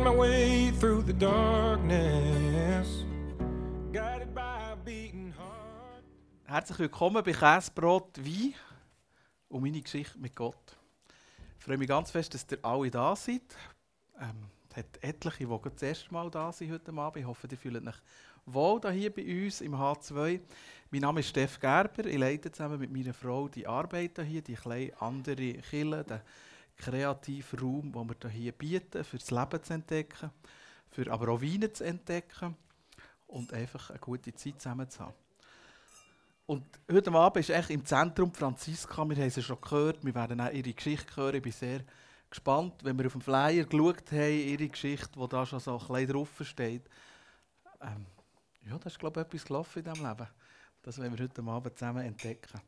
Feeling my way through the darkness. Guided by a beating heart. Herzlich willkommen bei Käsebrot Wein und meine Geschichte mit Gott. Ich freue mich ganz fest, dass ihr alle da seid. Ähm, es hat etliche, die das erste Mal da sind heute Abend. Ich hoffe, ihr fühlt euch wohl hier bei uns im H2. Mein Name ist Steff Gerber. Ich leite zusammen mit meiner Frau die Arbeit hier, die kleine andere Kille, kreativen Raum, den wir hier bieten, für das Leben zu entdecken, für aber auch Weine zu entdecken und einfach eine gute Zeit zusammen zu haben. Und heute Abend ist echt im Zentrum Franziska. Wir haben sie schon gehört. Wir werden auch ihre Geschichte hören. Ich bin sehr gespannt, wenn wir auf dem Flyer geschaut haben, ihre Geschichte, wo da schon so ein bisschen drauf steht. Ähm, ja, das ist, glaube ich, etwas gelaufen in diesem Leben. Das werden wir heute Abend zusammen entdecken.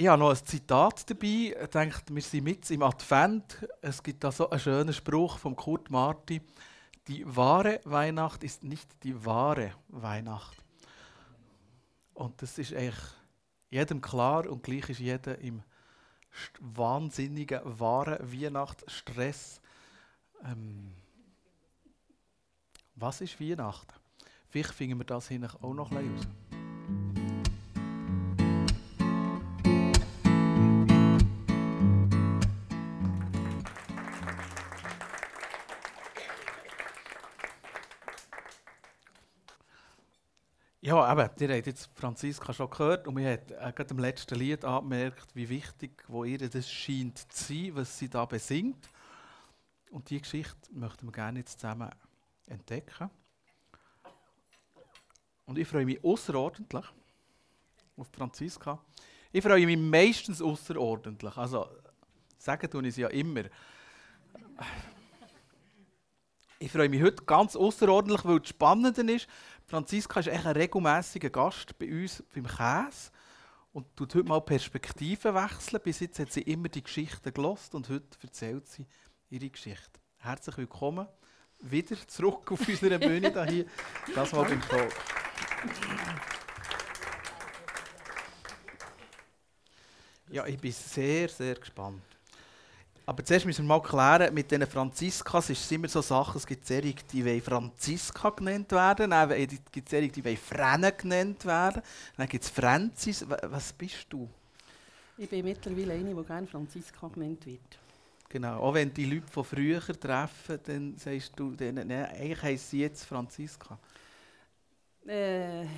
Ich habe noch ein Zitat dabei. Ich denke, wir sind mit im Advent. Es gibt da so einen schönen Spruch von Kurt Marti. Die wahre Weihnacht ist nicht die wahre Weihnacht. Und das ist eigentlich jedem klar und gleich ist jeder im wahnsinnigen, wahren Weihnachtsstress. Ähm, was ist Weihnachten? Vielleicht finden wir das hier auch noch ein bisschen raus. Ja, eben, ihr habt jetzt Franziska schon gehört und wir haben äh, gerade im letzten Lied angemerkt, wie wichtig wo ihr das scheint zu sein, was sie da besingt. Und diese Geschichte möchten wir gerne jetzt zusammen entdecken. Und ich freue mich außerordentlich auf Franziska. Ich freue mich meistens außerordentlich. Also, sagen tue ich es ja immer. Ich freue mich heute ganz außerordentlich, weil das Spannende ist, Franziska ist echt ein regelmäßiger Gast bei uns beim Käse und tut heute mal Perspektiven wechseln. Bis jetzt hat sie immer die Geschichten gelost und heute erzählt sie ihre Geschichte. Herzlich willkommen wieder zurück auf unserer Bühne hier, das mal beim Talk. Ja, ich bin sehr, sehr gespannt. Aber zuerst müssen wir mal klären, mit diesen Franziskas ist es immer so Sachen, es gibt Serien, die wollen Franziska genannt werden, dann gibt es Serien, die wollen Frenne genannt werden, dann gibt es Franzis. Was bist du? Ich bin mittlerweile eine, die gerne Franziska genannt wird. Genau, auch wenn die Leute von früher treffen, dann sagst du denen, nein, eigentlich heisst sie jetzt Franziska. Äh, ja.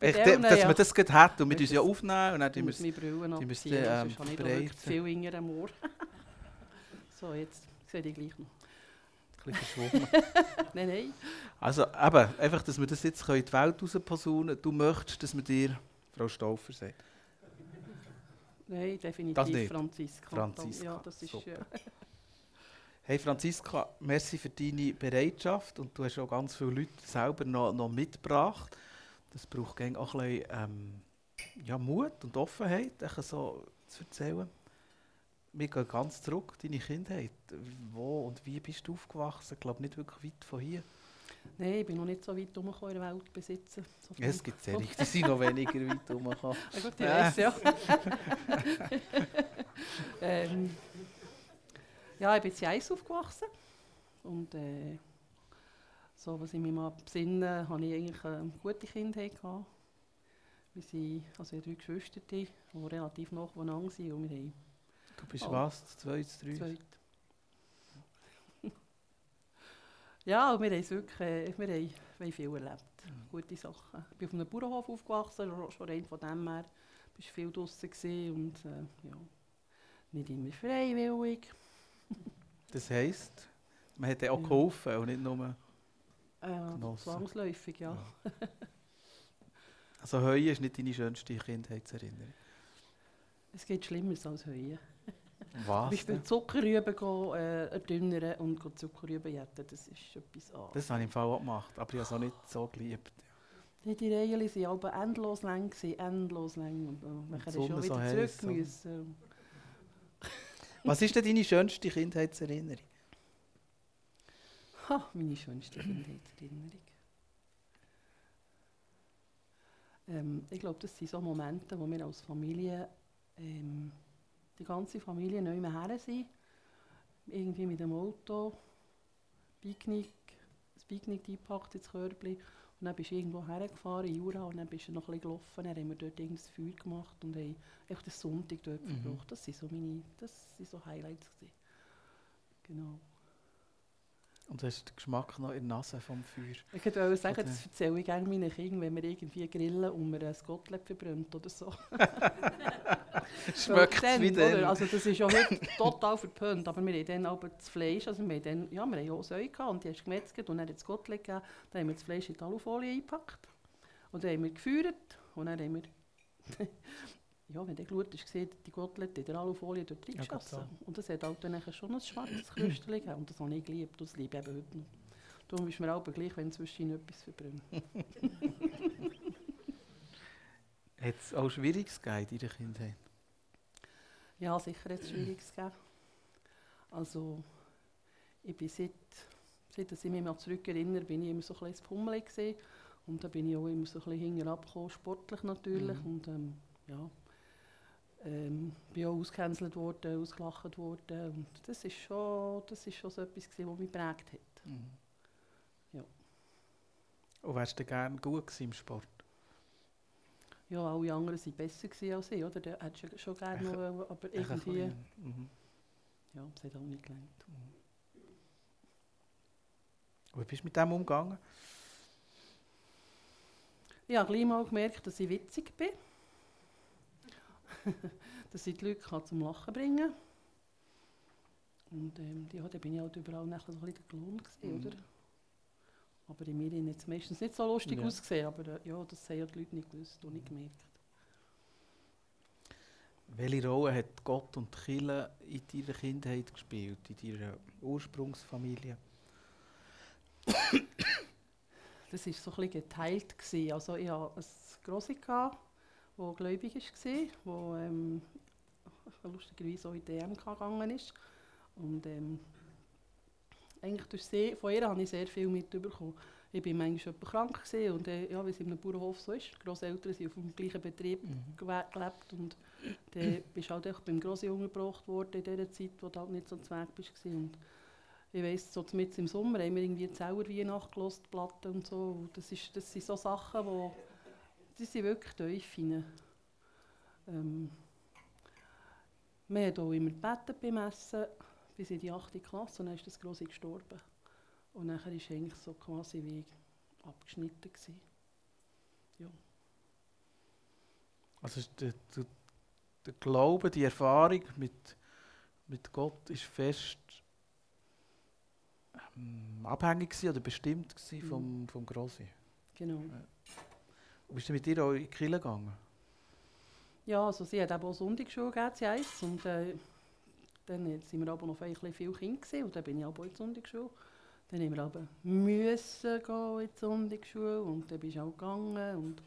Echt, dass ja. man das gerade hat und wir uns ja aufnehmen und dann wir müssen, ich da verbreiten. wirklich viel Inger am Ohr. so, jetzt sehe ich gleich noch. ein bisschen verschwommen. Nein, nein. Also eben, einfach, dass wir das jetzt in die Welt rausposaunen Du möchtest, dass man dir Frau Stauffer sagt. Nein, definitiv Das nicht. Franziska. Franziska, Ja, das ist... Äh, Hey Franziska, merci für deine Bereitschaft und du hast auch ganz viele Leute selber noch, noch mitgebracht. Das braucht auch ein bisschen ähm, ja, Mut und Offenheit, so zu erzählen. Wir gehen ganz zurück, deine Kindheit. Wo und wie bist du aufgewachsen? Ich glaube nicht wirklich weit von hier. nein, ich bin noch nicht so weit herumgekommen in der Welt besitzen. So Ja, es gibt Serien, die sind noch weniger weit herumgekommen. Ah, gut, ich weiss, ja. ähm, ja, ich bin in Eis aufgewachsen. Und äh, so, was ich mich mal besinne, hatte ich eigentlich eine gute Kindheit. Gehabt. Wir sind also ich habe drei Geschwister, die relativ nah beieinander sind. Und wir haben Du bist Oh. was? Das Zwei, das Drei? zweit. ja, und wir haben wirklich äh, wir haben, wir haben viel erlebt. Gute Sachen. Ich bin auf einem Bauernhof aufgewachsen, schon- rein von dem her. Ich war viel draußen und äh, ja, nicht immer freiwillig. Das heisst, man hat dir auch Ja. geholfen und nicht nur... Äh, Genossen. zwangsläufig, ja. Also Heuen ist nicht deine schönste Kindheitserinnerung. Es geht Schlimmeres als Heuen. Was? Zum Beispiel Zuckerrüben äh, erdünnern und gehen Zuckerrüben jäten, das ist etwas anderes. Das habe ich im Fall auch gemacht, aber ich habe es auch nicht so geliebt. Die, die Reihen waren aber endlos lang, gewesen, endlos lang. Und äh, ist Sonne schon so wieder heiß, zurück müssen. Was ist denn deine schönste Kindheitserinnerung? Ha, meine schönste Kindheitserinnerung. Ähm, ich glaube, das sind so Momente, wo wir als Familie, ähm, die ganze Familie neu her sind. irgendwie mit dem Auto, Picknick, das Picknick eingepackt ins Körbchen und dann bist du irgendwo hergefahren in Jura und dann bist du noch ein bisschen gelaufen, dann haben wir dort irgendein Feuer gemacht und haben den Sonntag dort Mhm. verbracht. Das sind so meine, das sind so Highlights gewesen. Genau. Und hast du den Geschmack noch in der Nase vom Feuer? Ich wollte sagen, Oder- das erzähle ich gerne meinen Kindern, wenn wir irgendwie grillen und wir ein Gottlieb verbrennt oder so. Schmeckt Dann, wieder? oder? Also das ist ja heute total verpönt, aber wir haben dann aber das Fleisch, also wir haben dann, ja, wir haben auch Säue gehabt und die hast gemetzelt und dann hat es Gottlieb gegeben, dann haben wir das Fleisch in die Alufolie eingepackt und dann haben wir gefeuert und dann haben wir, ja, wenn du geschaut hast, gesehen, die Gottlieb in der Alufolie dort Ja, reingeschossen. gut und das hat halt dann schon ein schwarzes Krüstchen gegeben und das habe ich geliebt das liebe ich eben heute noch. Darum ist mir auch gleich, wenn zwischen etwas verbrennt. Hat es auch Schwieriges gegeben in deiner Kindheit? Ja, sicher hat es Schwieriges gegeben. Also, ich bin seit, seit dass ich mich mal zurückerinnere, bin ich immer so ein bisschen Pummel gesehen. Und da bin ich auch immer so ein bisschen hinterher sportlich natürlich. Mhm. Und ähm, ja, ähm, bin auch ausgecancelt worden, ausgelacht worden. Und das ist schon, das ist schon so etwas gewesen, was mich geprägt hat. Mhm. Ja. Und wärst du gerne gut im Sport? Ja, alle anderen waren besser gewesen als ich, oder? Hättest du schon gerne noch, aber bisschen, irgendwie, Mhm. ja, es hat auch nicht gelangt. Und Wie bist du mit dem umgegangen? Ich habe gleich mal gemerkt, dass ich witzig bin. dass ich die Leute kann zum Lachen bringen kann. Und ähm, ja, da bin ich halt überall nachher so ein bisschen Clown gewesen, Mhm. oder? Aber in mir hat es meistens nicht so lustig Ja. ausgesehen, aber äh, ja, das haben ja die Leute nicht gewusst und nicht gemerkt. Welche Rolle hat Gott und die Kirche in deiner Kindheit gespielt, in deiner Ursprungsfamilie? Das war so ein bisschen geteilt. Gewesen. Also ich hatte ein Grossi, der gläubig war, der ähm, lustigerweise auch in die EM gegangen ist. Und ähm, eigentlich durch sie, von ihr habe ich sehr viel mitbekommen. Ich war manchmal krank gewesen und äh, ja, wie es in einem Bauernhof so ist, die Grosseltern sind auf dem gleichen Betrieb gewe- gelebt und dann bist du halt echt beim Grossi untergebracht worden in dieser Zeit, wo du halt nicht so zweck bist. Und ich weiss, so mitten im Sommer haben wir irgendwie Zauber Weihnacht gelost, Platten und so. Und das, ist, das sind so Sachen, wo, die sind wirklich tief rein. Ähm, wir haben auch immer gebetet beim Essen, bis in die 8. Klasse, und dann ist das Grosse gestorben. Und nachher war eigentlich so quasi wie abgeschnitten. Gewesen. Also ist der, der, der Glaube, die Erfahrung mit, mit Gott ist fest ähm, abhängig oder bestimmt Mhm. vom, vom Grossi. Genau. Und bist du mit ihr auch in die Kirche gegangen? Ja, also sie hat eben auch Sonntagsschule gegeben, sie heisst. Und äh, dann waren wir aber noch ein bisschen viele Kinder gewesen, und dann bin ich auch in die Sonntagsschule. Dann haben wir aber müssen gehen in die Sonntagsschule und dann bist du auch gegangen. Und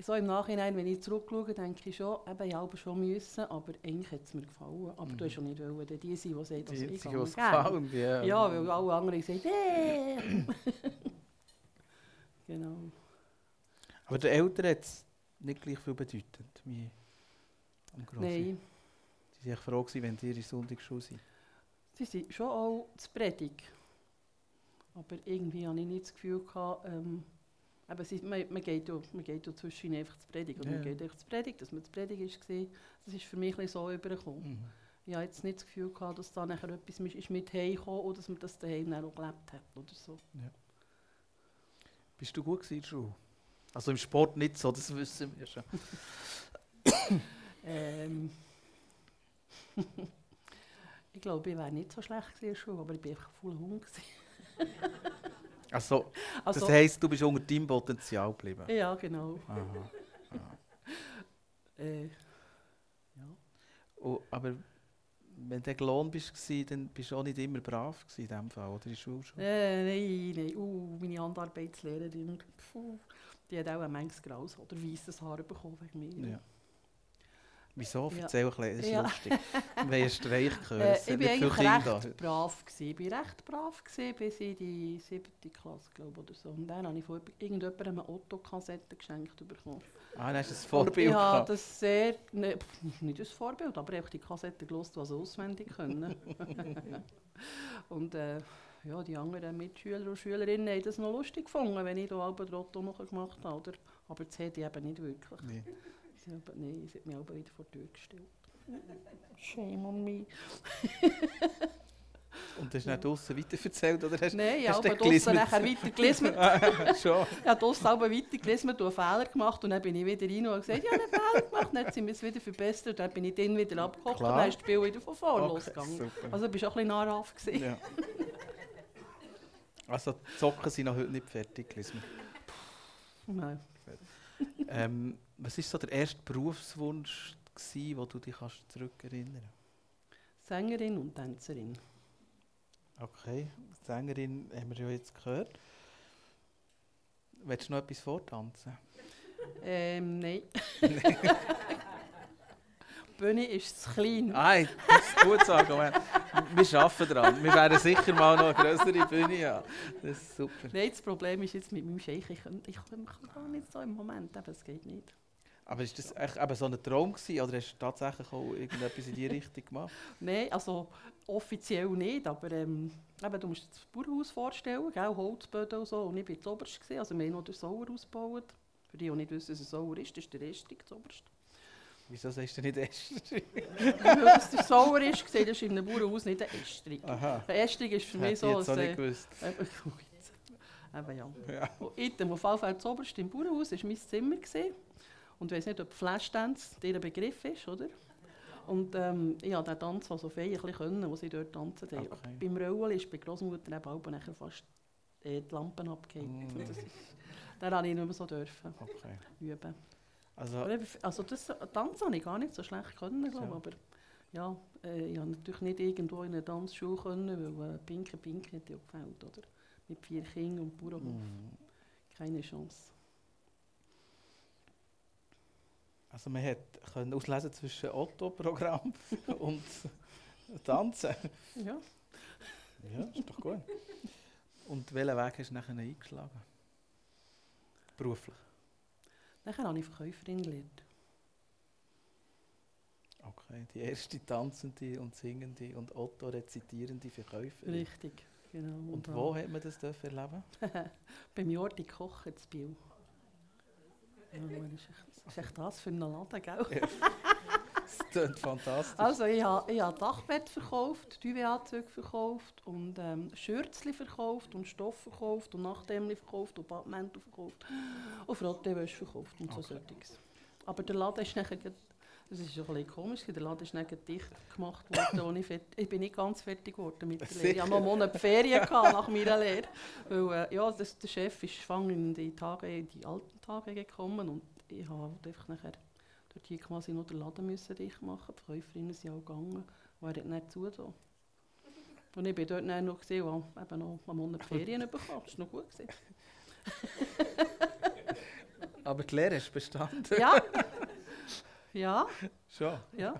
so im Nachhinein, wenn ich zurückschaue, denke ich schon, eben, ich habe schon müssen, aber eigentlich hat es mir gefallen. Aber Mhm. du hast schon nicht wollen, die sein, die sagen, Die ich gehe gefällt. Ja, Ja, weil alle anderen sagen, äh. genau. Aber den Eltern hat es nicht gleich viel bedeutend wie am Grossi. Nein. Sie waren froh, gewesen, wenn die in Sonntagsschule sind. Sie sind schon auch zu Predigt. Aber irgendwie hatte ich nicht das Gefühl, gehabt, ähm, eben, sie, man, man, geht ja, man geht ja zwischen einfach zu Predigt. Ja. man geht einfach zu Predigt, dass man zu Predigt war. Das ist für mich ein so übergekommen. Mhm. Ich hatte jetzt nicht das Gefühl, gehabt, dass da nachher etwas mit- ist mit heimgekommen oder dass man das daheim auch gelebt hat. Oder so. Bist du gut gewesen Schule? Also im Sport nicht so, das wissen wir schon. Ähm, ich glaube, ich wäre nicht so schlecht gewesen aber ich war einfach voller Hund. Also, Also, das heisst, du bist unter deinem Potenzial geblieben. ja, genau. Aha. Äh, ja. Oh, aber wenn du gelohnt bist, dann bist du auch nicht immer brav in dem Fall, oder in der Schule schon? Äh, nein, nein. Uh, meine Handarbeitslehrerin, puh, die hat auch ein manches graues oder weißes Haar bekommen wegen mir. Ja. Wieso? Ja. Erzähl ein bisschen, das ist Ja. lustig. Wir haben einen Streich gehört. Äh, ich war eigentlich recht brav. Gewesen. Ich war recht brav gewesen, bis in die siebte Klasse, glaube ich, oder so. Und dann habe ich von irgendjemandem eine Otto-Kassette geschenkt bekommen. Ah, dann hast du ein Vorbild Ich habe gehabt. das sehr, ne, pff, nicht als Vorbild, aber einfach die Kassette gelost, was auswendig können. und äh, ja, die anderen Mitschüler und Schülerinnen haben das noch lustig gefunden, wenn ich da Albentrotto noch gemacht habe. Oder? Aber das hätte ich eben nicht wirklich. Nee. Sie haben, nein, sie hat mich aber wieder vor die Tür gestellt. Shame on me. Und hast du nicht draussen weiterverzählt? Oder hast Nein, ich habe draussen gelismet? nachher weiter gelismet. Schon. Ich habe draussen aber weiter gelismet und einen Fehler gemacht. Und dann bin ich wieder rein und habe gesagt, ich habe einen Fehler gemacht. Dann sind wir es wieder verbessert. Und dann bin ich dann wieder abgekocht und dann ist das Spiel wieder von vorne Okay, losgegangen. super. Also du warst auch ein bisschen gewesen. Ja. Also die Socken sind noch heute nicht fertig. Nein. ähm, was war so der erste Berufswunsch, gsi, wo du dich kannst zurückerinnern Sängerin und Tänzerin. Okay, Sängerin haben wir ja jetzt gehört. Willst du noch etwas vortanzen? Ähm, nein. Bühne ist zu klein. Nein, das ist gut zu sagen. Wir- arbeiten daran. Wir werden sicher mal noch eine größere Bühne haben. Das ist super. Nein, das Problem ist jetzt mit meinem Scheich, ich kann, ich kann gar nicht so im Moment, eben, es geht nicht. Aber ist das echt eben so ein Traum gewesen, oder hast du tatsächlich auch irgendetwas in die Richtung gemacht? Nein, also offiziell nicht, aber ähm, eben, du musst dir das Bauernhaus vorstellen, gell, Holzböden und so. Und ich war zu oberst, gewesen, also wir haben noch den Sauer ausgebaut. Für die, die nicht wissen, was ein Sauer ist, das ist der Estig zu oberst. Wieso sagst du nicht Estri? Weil das der Sauer ist, das ist in einem Bauernhaus nicht ein Estrig. Aha. Ein Estrig ist für Hätte mich ich so jetzt auch ein... nicht Äh, gewusst. eben, eben ja. Ja. Und item, auf jeden Fall zu oberst im Bauernhaus war mein Zimmer. Gewesen. Und ich weiß nicht, ob Flashdance dir Begriff ist, oder? Und ähm, ich konnte den Tanz, also Feen, ein bisschen können, was sie dort tanzen. Okay. Beim Rollen ist bei Großmutter eben auch nachher fast äh, die Lampen abgehängt. Mm. Das ist, den habe ich nicht mehr so dürfen Okay. üben. Also, Also das Tanzen habe ich gar nicht so schlecht können, glaube ich. Ja. Aber ja, äh, ich habe natürlich nicht irgendwo in eine Tanzschule können, weil äh, Pinke Pinke hat ja gefällt, oder? Mit vier Kindern und Bauernhof. mm. Keine Chance. also man hat können auslesen zwischen Otto-Programm und Tanzen. Ja. Ja, ist doch gut. Und welchen Weg hast du nachher eingeschlagen? Beruflich? Dann habe ich Verkäuferin gelernt. Okay, die erste tanzende und singende und Otto-rezitierende Verkäuferin. Richtig, genau. Und da- wo hat man das erleben? Beim Jordi Kochen zu Biel. Ja, das ist echt, das für einen Laden, gell? Das klingt fantastisch. Also ich habe, ich habe Dachbett verkauft, Duvet-Anzüge verkauft und ähm, Schürzli verkauft und Stoff verkauft und Nachthemdli verkauft und Badmäntel verkauft und Frottewäsche verkauft und so Okay. solches. Aber der Laden ist nachher, das ist schon ein bisschen komisch, der Laden ist nachher dicht gemacht worden, als ich, ich bin nicht ganz fertig geworden mit der Lehre. Ich hatte noch einen Monat Ferien gehabt nach meiner Lehre, weil äh, ja, das, der Chef ist in die, Tage, in die alten Tage gekommen und ich habe halt einfach nachher dort hier quasi noch den Laden müssen dicht machen. Die Verkäuferinnen sind auch gegangen, weil er nicht zu da. Und ich bin dort dann noch gesehen, habe eben noch einen Monat Ferien bekommen. Das war noch gut. Gewesen. Aber die Lehre du bestanden. Ja. Ja, Schon. ja.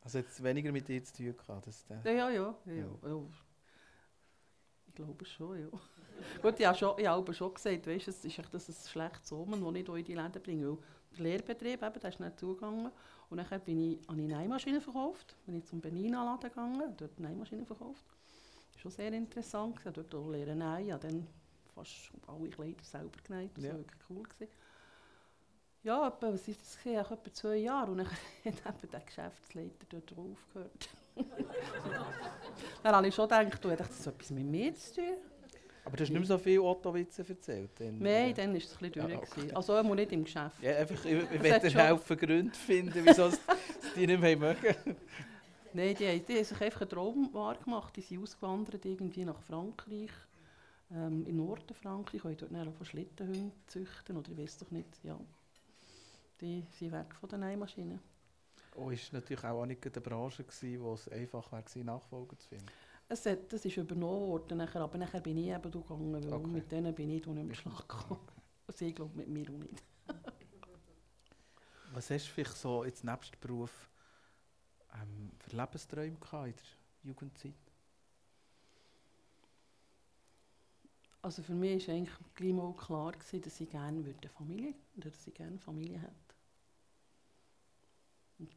Also jetzt weniger mit dir zu tun gehabt. Das, Ja, ja, ja. ja, ja. Ich glaube schon, ja. Gut, ich habe, schon, ich habe aber schon gesagt, weißt, es ist echt das ein schlechtes Omen, das ich hier in die Läden bringe. Weil Lehrbetrieb, eben, der ist nicht zugegangen. Und dann bin ich an eine Nähmaschine verkauft. Bin ich zum Benina-Laden gegangen, dort eine Nähmaschine verkauft. Das war schon sehr interessant. gewesen. Dort auch lernen nähen. Ich habe dann fast alle Kleider selber genäht. Das war Ja. wirklich cool. Gewesen. Ja, etwa, was ist das? Auch etwa zwei Jahre. Und dann hat eben der Geschäftsleiter dort aufgehört. dann habe ich schon gedacht, du hättest das etwas mit mir zu tun. Aber du hast nicht mehr so viel Otto-Witze erzählt. Dann, Nein, dann war es ein bisschen Ja, durch. okay. Also auch nicht im Geschäft. Ja, einfach, ich, ich dir schon- helfen, Gründe finden, wieso es die nicht mehr mögen. Nein, die, haben- die haben sich einfach einen Traum wahr gemacht. Die sind ausgewandert irgendwie nach Frankreich. Ähm, in Norden Frankreich. Haben dort dann auch Schlittenhunde züchten. Oder ich weiß doch nicht. Ja. Die sind weg von den Nähmaschinen. Oh, ist natürlich auch nicht eine Branche gewesen, wo es einfach war, Nachfolger zu finden. Es hat, das ist übernommen worden, nachher, aber nachher bin ich eben gegangen, weil Okay. mit denen bin ich nicht mehr Schlag gekommen. Also ich glaube mit mir auch nicht. Was hast du vielleicht so jetzt nebst dem Beruf ähm, für Lebensträume gehabt in der Jugendzeit? Also für mich war eigentlich gleich mal klar, gewesen, dass ich gerne eine Familie oder dass ich gerne Familie hätte.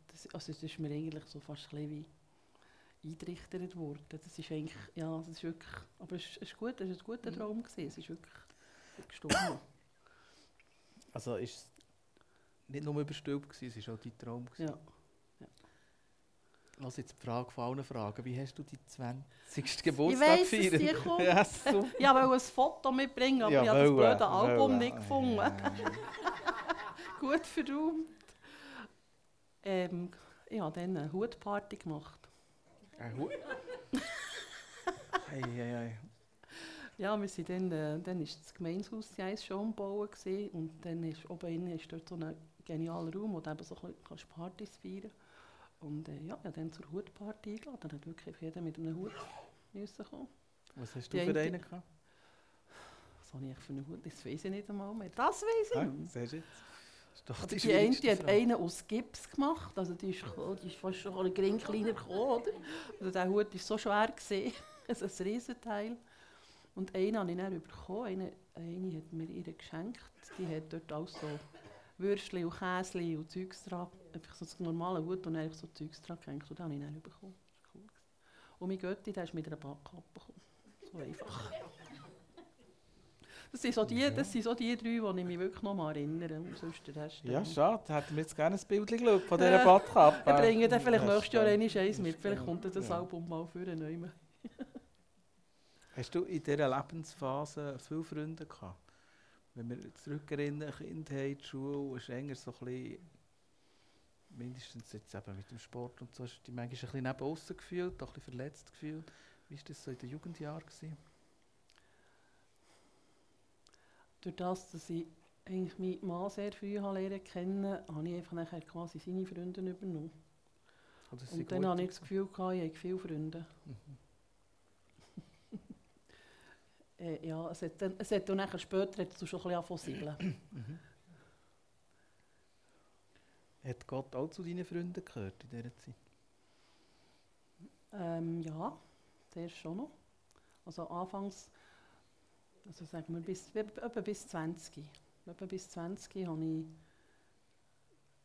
Das, also das ist mir eigentlich so fast ein bisschen wie eingerichtet worden. Das ist eigentlich, ja, das ist wirklich, aber es ist, ist gut, es ist ein guter Traum gewesen. Es ist wirklich gestorben. Also ist es nicht nur überstülpt, gewesen, es war auch dein Traum. gewesen. Ja. Lass jetzt die Frage von allen Fragen. Wie hast du deinen 20. Geburtstag weiss, dass gefeiert? die kommt. Ja, so. Ich wollte ein Foto mitbringen, aber ich habe das blöde Album nicht gefunden. Gut verräumt. Ähm, ich habe dann eine Hutparty gemacht. Ei, ei, ei. Ja, wir sind dann, äh, dann ist das Gemeinshaus die eins schon umgebaut gewesen, und dann ist oben innen ist dort so ein genialer Raum, wo du eben so ein bisschen kannst Partys feiern Und äh, ja, habe dann zur Hutparty eingeladen. Dann hat wirklich jeder mit einem Hut müssen kommen. Was hast Die du für eine- einen gehabt? Was habe ich für einen Hut? Das weiß ich nicht einmal mehr. Das weiß ich Ah, nicht doch die die eine die hat einen aus Gips gemacht, also die ist, die ist fast schon ein bisschen kleiner gekommen, oder? Also der Hut war so schwer, gewesen, also ein Riesenteil. Und einen habe ich dann bekommen, eine, eine hat mir ihr geschenkt, die hat dort auch so Würstchen und Käse und Zeugs dran, einfach so einen normalen Hut und einfach so Zeugs dran gehängt und den habe ich dann bekommen. Das cool. Und mein Götti, der ist mit einer Backkappe gekommen. So einfach. Das sind so die, das sind so die drei, die ich mich wirklich noch mal erinnere. Sonst der Rest, Ja, schade. Hätten wir jetzt gerne ein Bild geschaut von dieser Badkappe. Wir bringen dann vielleicht Ja, nächstes Jahr eins Das mit. Vielleicht kommt dann das ja. Album mal für einen Hast du in dieser Lebensphase viele Freunde gehabt? Wenn wir zurückerinnern, Kindheit, Schule, ist enger so ein bisschen, mindestens jetzt eben mit dem Sport und so, hast du dich manchmal ein bisschen neben aussen gefühlt, auch ein bisschen verletzt gefühlt. Wie war das so in den Jugendjahren? Gewesen? Durch das, dass ich eigentlich meinen Mann sehr früh habe lernen kennen, habe ich einfach nachher quasi seine Freunde übernommen. Sind Und dann habe ich das? Gefühl, gehabt, ich habe viele Freunde. Mhm. Äh, ja, es hat dann, es hat dann nachher später hat es schon ein bisschen angefangen. Mhm. Hat Gott auch zu deinen Freunden gehört in dieser Zeit? ähm, ja, zuerst schon noch. Also anfangs, also sagen wir bis, etwa bis 20. Etwa bis 20 habe ich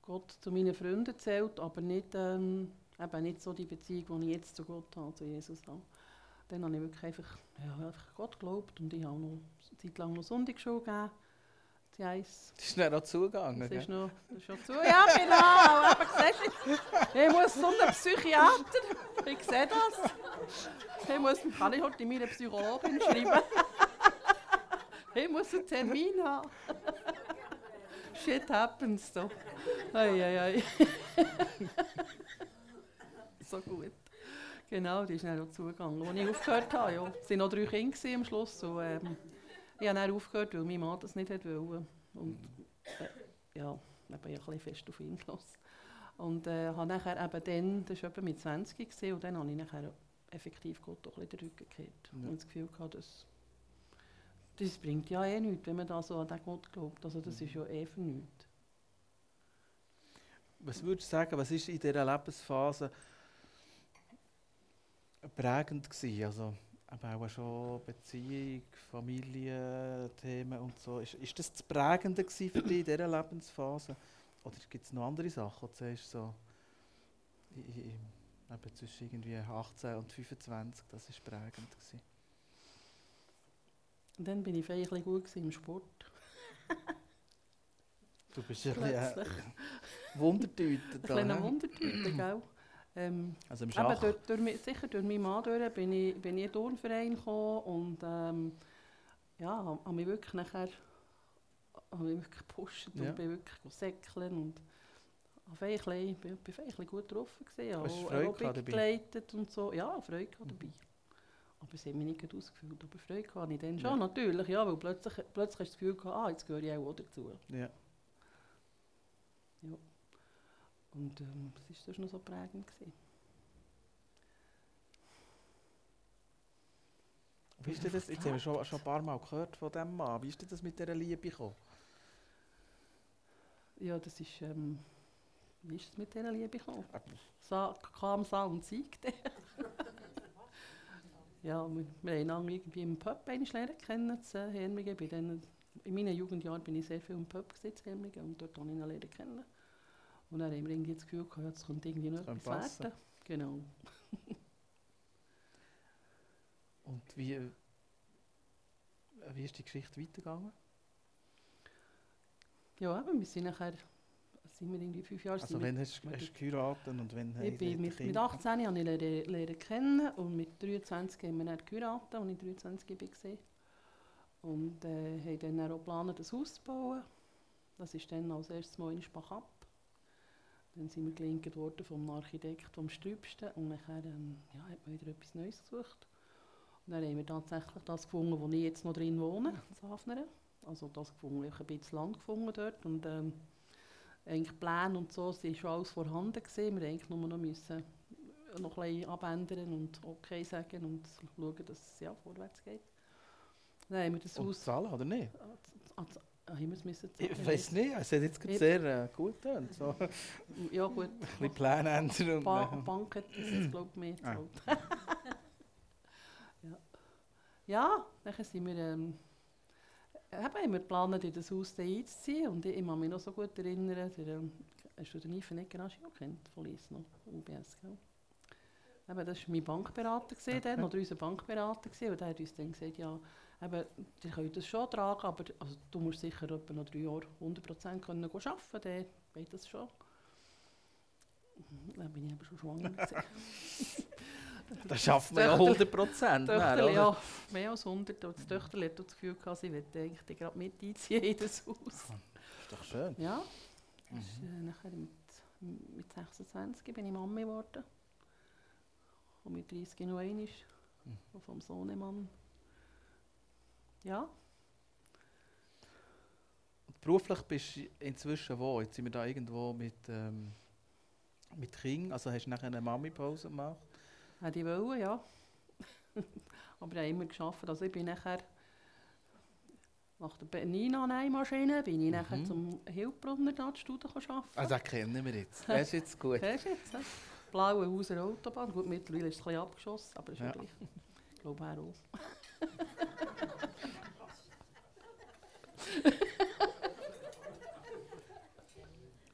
Gott zu meinen Freunden gezählt, aber nicht, ähm, eben nicht so die Beziehung, die ich jetzt zu Gott habe, zu Jesus habe. Dann habe ich wirklich einfach, ja, einfach Gott geglaubt und ich habe noch eine Zeit lang noch Sonntagsschule gegeben. Die Eis. Das ist dann auch zugegangen. Das ist noch das ist schon zu. Ja, genau. Aber siehst du, ich muss zu einem Psychiater. Ich sehe das. Ich muss, kann ich heute meiner Psychologin schreiben. Ich muss einen Termin haben. Shit happens so. Ei, ei, ei. So gut. Genau, die ist dann auch zugegangen. Als ich aufgehört habe, ja. Es waren noch drei Kinder am Schluss. Und, ähm, ich habe dann aufgehört, weil mein Mann das nicht wollte. Und äh, ja, ich ein bisschen fest auf ihn gelassen. Und äh, habe nachher eben dann, das war etwa mit 20 gewesen, und dann habe ich nachher effektiv Gott auch ein bisschen den Rücken gekehrt. Ja. Und das Gefühl gehabt, das, das bringt ja eh nichts, wenn man da so an den Gott glaubt. Also das ist ja eh für nichts. Was würdest du sagen, was ist in dieser Lebensphase prägend gewesen? Also eben auch schon Beziehung, Familie, Themen und so. Ist, ist das das Prägende gewesen für dich in dieser Lebensphase? Oder gibt es noch andere Sachen, du sagst, so i- i- eben zwischen irgendwie 18 und 25, das ist prägend gewesen? Und dann bin ich vielleicht ein gut im Sport. Du bist ein bisschen äh, Wundertüte Ein kleiner? Wundertüte, gell? Ähm, Also im Eben Schach. durch, durch, sicher durch meinen Mann durch bin ich, bin ich in den Turnverein gekommen und ähm, ja, habe mich wirklich nachher habe mich wirklich gepusht Ja. und bin wirklich säckeln und habe ein bisschen, bin, bin ein bisschen gut gewesen, du auch dabei? geleitet und so. Ja, Freude gehabt dabei. Aber es hat mich nicht ausgefüllt, aber Freude hatte ich dann Ja. schon, natürlich, ja, weil plötzlich, plötzlich hast du das Gefühl gehabt, ah, jetzt gehöre ich auch dazu. Ja. Und ähm, was war noch so prägend? Gewesen? Wie ist das? Jetzt haben wir schon, schon ein paar Mal gehört von diesem Mann. Wie ist denn das mit dieser Liebe gekommen? Ja, das ist, ähm, wie ist es mit dieser Liebe gekommen? Äh, Sa kam, sah und siegte. Ja, wir, wir haben einander irgendwie im Pub einmal lernen kennen, zu Hermingen. Bei denen, in meinen Jugendjahren bin ich sehr viel im Pub Hermingen, und dort habe ich ihn lernen kennen. Und dann haben wir irgendwie das Gefühl gehabt, es könnte irgendwie noch etwas passen. werden. Genau. Und wie, äh, wie ist die Geschichte weitergegangen? Ja, eben, wir sind nachher, sind wir irgendwie fünf Jahre Also wenn hast, hast du geheiratet und wenn Ich bin mit, mit 18 habe ich lernen, lernen kennen und mit 23 haben wir dann geheiratet, als ich 23 war. Und äh, haben dann auch geplant, ein Haus zu bauen. Das ist dann als erstes Mal in Spachab. Dann sind wir gelinkt worden vom Architekt, vom Stübsten. Und nachher ähm, ja, hat man wieder etwas Neues gesucht. Und dann haben wir tatsächlich das gefunden, wo ich jetzt noch drin wohne, in Safnern. Also das gefunden, ich habe ein bisschen Land gefunden dort. Und ähm, eigentlich Pläne und so sind schon alles vorhanden gewesen. Wir eigentlich nur noch müssen noch ein bisschen abändern und okay sagen und schauen, dass es ja, vorwärts geht. Dann haben wir das Und Haus... zahlen oder nicht? Ah, z- ah, haben wir es müssen Ich zahlen? weiß nicht, es hat jetzt gerade Ich- sehr äh, gut getan. So ein Ja gut, bisschen Pläne ändern und ba dann- Bank hat das glaube ich, mehr Ah. gezahlt. ja. ja, dann sind wir... Ähm, eben, haben wir geplant, in das Haus einzuziehen und ich, ich kann mich noch so gut erinnern, der, ähm, hast du den Ivan Eggeraschi auch kennt, von Lies noch, UBS, gell? Eben, das war mein Bankberater, gewesen, Okay. dann, oder unser Bankberater, gewesen, und der hat uns dann gesagt, ja, eben, ihr könnt das schon tragen, aber also, du musst sicher etwa noch drei Jahre 100% können arbeiten, dann geht das schon. Dann bin ich aber schon schwanger. Das schafft man ja Töchter- 100 Prozent. Ja, mehr als 100. Und das Töchterli hat das Gefühl gehabt, sie möchte eigentlich gerade mit einziehen in das Haus. ist doch schön. Ja, ist, äh, nachher mit, mit 26 bin ich Mami geworden. Und mit 30 noch einmal. Mhm. Vom Sohnemann. Ja, Und beruflich bist du inzwischen wo? Jetzt sind wir da irgendwo mit, ähm, mit Kind. Also hast du nachher eine Mami-Pause gemacht? Hätte ich wollen, ja. Aber ich habe immer geschafft. Also ich bin nachher nach der Bernina-Nähmaschine bin ich nachher Mhm. zum Hilbrunner da die Studie arbeiten. Also das kennen wir jetzt. Das ist jetzt gut. Siehst du jetzt? hä? Blaue Hauser Autobahn. Gut, mittlerweile ist es ein bisschen abgeschossen, aber ist ja. Gleich. Ich glaube er auch.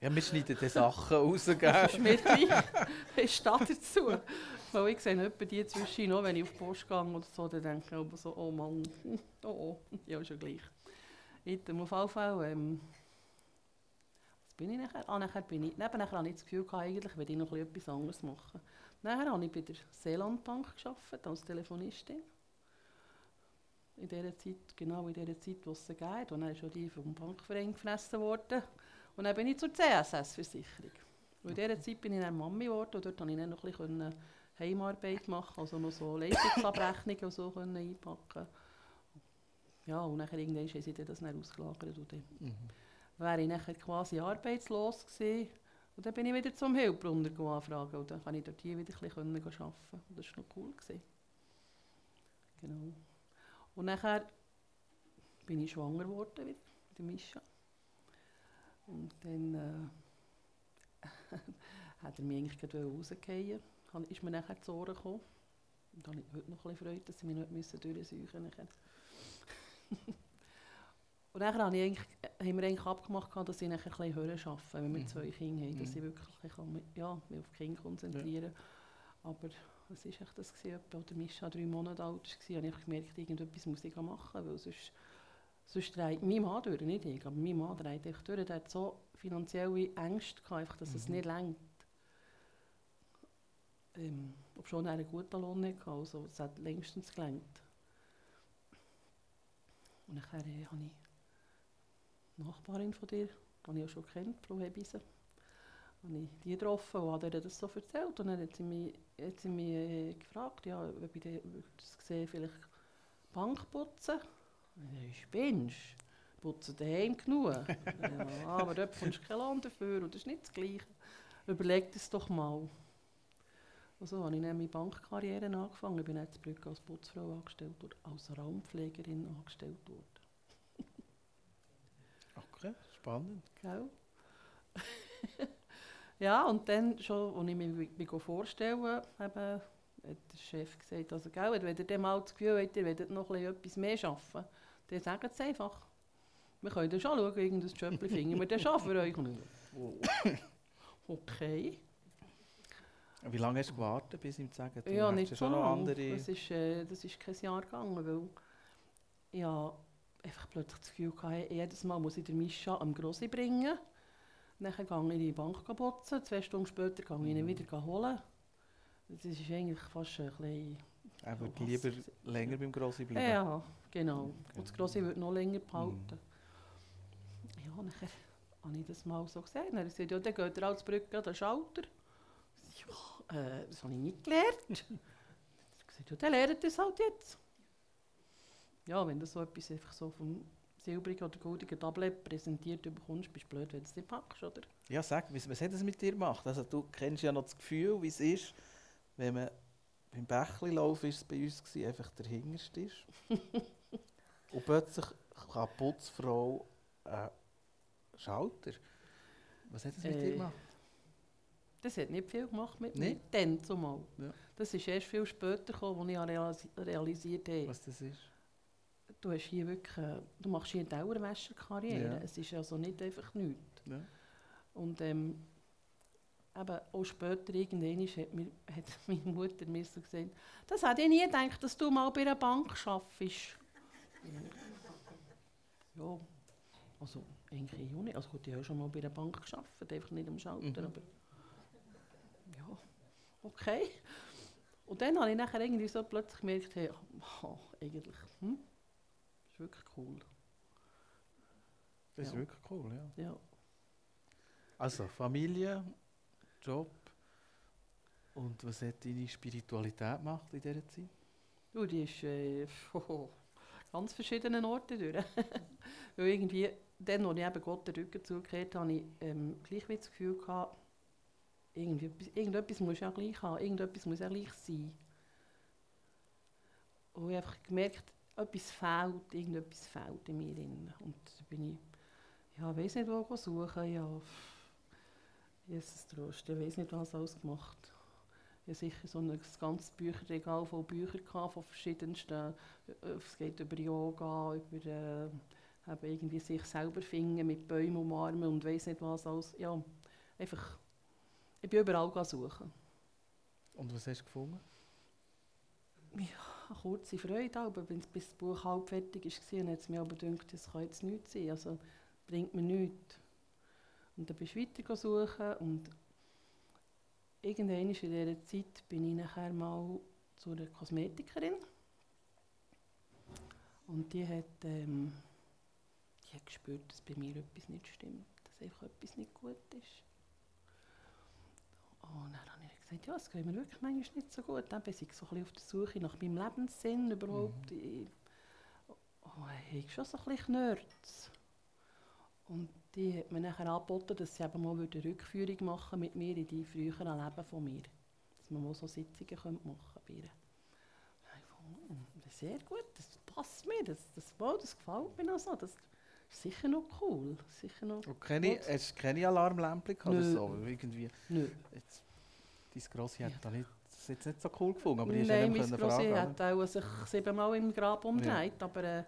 Ja, wir schneiden die Sachen raus, gell? ist mir gleich. Es steht dazu. Weil ich sehe etwa die zwischen noch, wenn ich auf die Post gehe oder so, dann denke ich aber so, oh Mann, oh, oh. ja, schon gleich. Item auf jeden Fall, ähm, was bin ich nachher? Ah, nachher bin ich, neben nachher habe ich das Gefühl gehabt, eigentlich will ich noch etwas anderes machen. Nachher habe ich bei der Seelandbank gearbeitet, als Telefonistin. In dieser Zeit, genau in dieser Zeit, wo es sie geht. Und dann ist schon die vom Bankverein gefressen worden. Und dann bin ich zur CSS-Versicherung. In dieser Zeit bin ich dann Mami geworden und dort konnte ich dann noch ein bisschen Heimarbeit machen, also noch so Leistungsabrechnungen und so können einpacken. Ja, und dann irgendwann haben sie das dann ausgelagert und dann Mhm. wäre ich nachher quasi arbeitslos gewesen. Und dann bin ich wieder zum Heilbrunner anfragen und dann kann ich dort hier wieder ein bisschen arbeiten. Und das war noch cool. Gewesen. Genau. Und nachher bin ich schwanger geworden wieder, mit der Mischa. Und dann äh, hat er mich eigentlich wollen. Ist mir nachher zu Ohren gekommen. Und da habe ich heute noch ein bisschen Freude, dass sie mich nicht müssen durchsuchen mussten. Und dann habe ich eigentlich, äh, haben wir eigentlich abgemacht, dass ich nachher ein bisschen höher arbeite, wenn wir Mhm. zwei Kinder haben, dass Mhm. ich wirklich mit, ja, mich auf die Kinder konzentrieren Aber was war echt das? Gewesen? Oder Mischa drei Monate alt war, habe ich gemerkt, irgendetwas muss ich machen, weil sonst, sonst dreht mein Mann durch, nicht ich, aber mein Mann dreht durch. Der hat so finanzielle Ängste gehabt, einfach, dass es Mhm. nicht reicht. Ähm, ob schon er einen guten Lohn hatte, also es hat längstens gelangt. Und nachher äh, habe ich eine Nachbarin von dir, die ich auch schon kennt, Frau Hebise, habe ich die getroffen und habe ihr das so erzählt. Und dann hat sie mich, hat sie mich äh, gefragt, ja, ob ich das gesehen vielleicht Bank putzen. Und ich spinnst, putzen daheim genug. ja, aber dort bekommst du keinen Lohn dafür und das ist nicht das Gleiche. Überleg das doch mal. Und so habe ich dann meine Bankkarriere angefangen. Ich bin jetzt in Brügge als Putzfrau angestellt oder als Raumpflegerin angestellt worden. Okay, spannend. Gell? ja, und dann schon, als ich mich, mich vorstellen eben hat der Chef gesagt, also gell, wenn ihr dann mal das Gefühl habt, ihr wollt noch etwas mehr arbeiten, dann sagt es einfach. Wir können dann schon schauen, irgendein Job finden wir dann schon für euch. Und ich so, oh, okay. Wie lange hast du gewartet, bis ihm zu sagen, du Ja, nicht ja so schon noch andere... Das ist, äh, das ist kein Jahr gegangen, weil ich habe einfach plötzlich das Gefühl hatte, jedes Mal muss ich den Mischa am Grossi bringen. Dann gehe ich in die Bank putzen, zwei Stunden später gehe ich ihn Mhm. wieder holen. Das ist eigentlich fast ein bisschen... Er würde was- lieber länger beim Grossi bleiben. Ja, genau. Und das Grossi würde noch länger behalten. Ja, nachher habe ich das mal so gesehen. Er gesagt, ja, dann geht er als Brücke an den Schalter. Ich Ja, äh, das habe ich nicht gelernt. Hat er gesagt, ja, dann lernt das halt jetzt. Ja, wenn du so etwas einfach so vom silbrigen oder goldenen Tablet präsentiert bekommst, bist du blöd, wenn du es nicht packst, oder? Ja, sag, was, was hat das mit dir gemacht? Also, du kennst ja noch das Gefühl, wie es ist, wenn man beim Bächli-Lauf ist es bei uns gewesen, einfach der Hinterste ist. Und plötzlich kann Putzfrau äh, Schalter. Was hat das mit dir Äh, gemacht? Das hat nicht viel gemacht mit Nicht? mir. Dann zumal. Ja. Das ist erst viel später gekommen, als ich realisi- realisiert habe. Was das ist? Du, hast hier wirklich, äh, du machst hier eine Dauerwäscherkarriere. Ja. Es ist also nicht einfach nichts. Ja. Und ähm, eben auch später irgendwann hat, mir, hat meine Mutter mir so gesagt, das hätte ich nie gedacht, dass du mal bei einer Bank arbeitest. ja, also eigentlich auch nicht. Also gut, ich habe schon mal bei einer Bank gearbeitet, einfach nicht am Schalter, Mhm. aber ja, okay. Und dann habe ich nachher irgendwie so plötzlich gemerkt, hey, oh, eigentlich, hm, das ist wirklich cool. Das ist Ja. wirklich cool, ja. Ja. Also, Familie, Job. Und was hat deine Spiritualität gemacht in dieser Zeit? Du, die ist äh, ganz verschiedenen Orten durch. Weil irgendwie, dann, als ich eben Gott den Rücken zugekehrt habe, habe ich ähm, gleich wieder das Gefühl gehabt, irgendwie, etwas- irgendetwas muss ja gleich haben, irgendetwas muss ja gleich sein. Und ich habe einfach gemerkt, etwas fehlt, irgendetwas fehlt in mir. Drin. Und da bin ich, ja, weiß nicht, wo suchen, ja, Jesus Trost, ich weiß nicht, was alles gemacht. Ich hatte sicher so ein ganzes Bücherregal voll Büchern gehabt, von verschiedensten. Äh, Es geht über Yoga, über äh, irgendwie sich selber finden mit Bäumen umarmen und weiß nicht was alles. Ja, einfach, ich bin überall suchen. Und was hast du gefunden? Eine kurze Freude, aber bis bis das Buch halb fertig war, hat es mir aber gedacht, das kann jetzt nichts sein, also bringt mir nichts. Und dann bist du weiter suchen und irgendwann in dieser Zeit bin ich nachher mal zu einer Kosmetikerin und die hat, ähm, die hat gespürt, dass bei mir etwas nicht stimmt, dass einfach etwas nicht gut ist. Und dann habe ich gesagt, ja, es geht mir wirklich manchmal nicht so gut. Dann bin ich so ein bisschen auf der Suche nach meinem Lebenssinn überhaupt. Ich, oh, ich habe schon so ein bisschen Knörz. Und die hat mir nachher angeboten, dass sie eben mal eine Rückführung machen mit mir in die früheren Leben von mir. Dass man mal so Sitzungen könnte machen bei ihr. «Hm, sehr gut, das passt mir, das, das, das gefällt mir noch so. Das sicher noch cool. Sicher noch, Und keine, Gut. hast du keine Alarmlämpchen oder so? Irgendwie, nö. jetzt, dein Grossi hat Ja. da nicht, das jetzt nicht so cool gefunden, aber ja Nein, nicht mein Grossi fragen, hat auch sich siebenmal im Grab umgedreht, aber äh,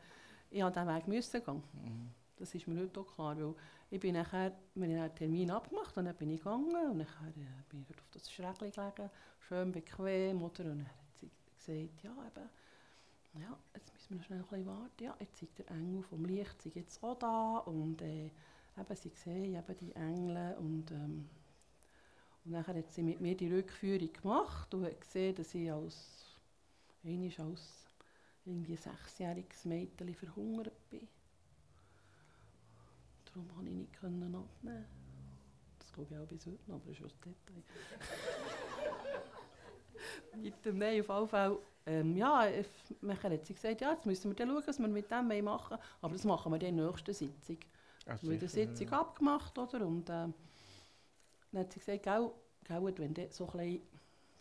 ich musste diesen Weg müssen gehen. Mhm. Das ist mir heute auch klar, weil ich bin nachher, wir haben einen Termin abgemacht und dann bin ich gegangen und nachher äh, bin ich auf das Schrägli gelegen, schön bequem, oder? Und dann hat sie gesagt, ja eben, ja, jetzt müssen schnell ein warten, ja, jetzt ist der Engel vom Licht sind jetzt auch da und äh, eben, sie sehen eben die Engel und ähm, und nachher hat sie mit mir die Rückführung gemacht und hat gesehen, dass ich als, einmal als irgendwie sechsjähriges Mädchen verhungert bin. Darum konnte ich nicht abnehmen. Das glaube ich auch bis heute noch, aber das ist ein Detail. mit dem Nein, auf jeden Fall. Ähm, ja, nachher hat sie gesagt, ja, jetzt müssen wir dann schauen, was wir mit dem machen. Aber das machen wir dann in der nächsten Sitzung. Ah, Wir haben die Sitzung ja. abgemacht, oder? Und äh, dann hat sie gesagt, gell, gell, wenn so ein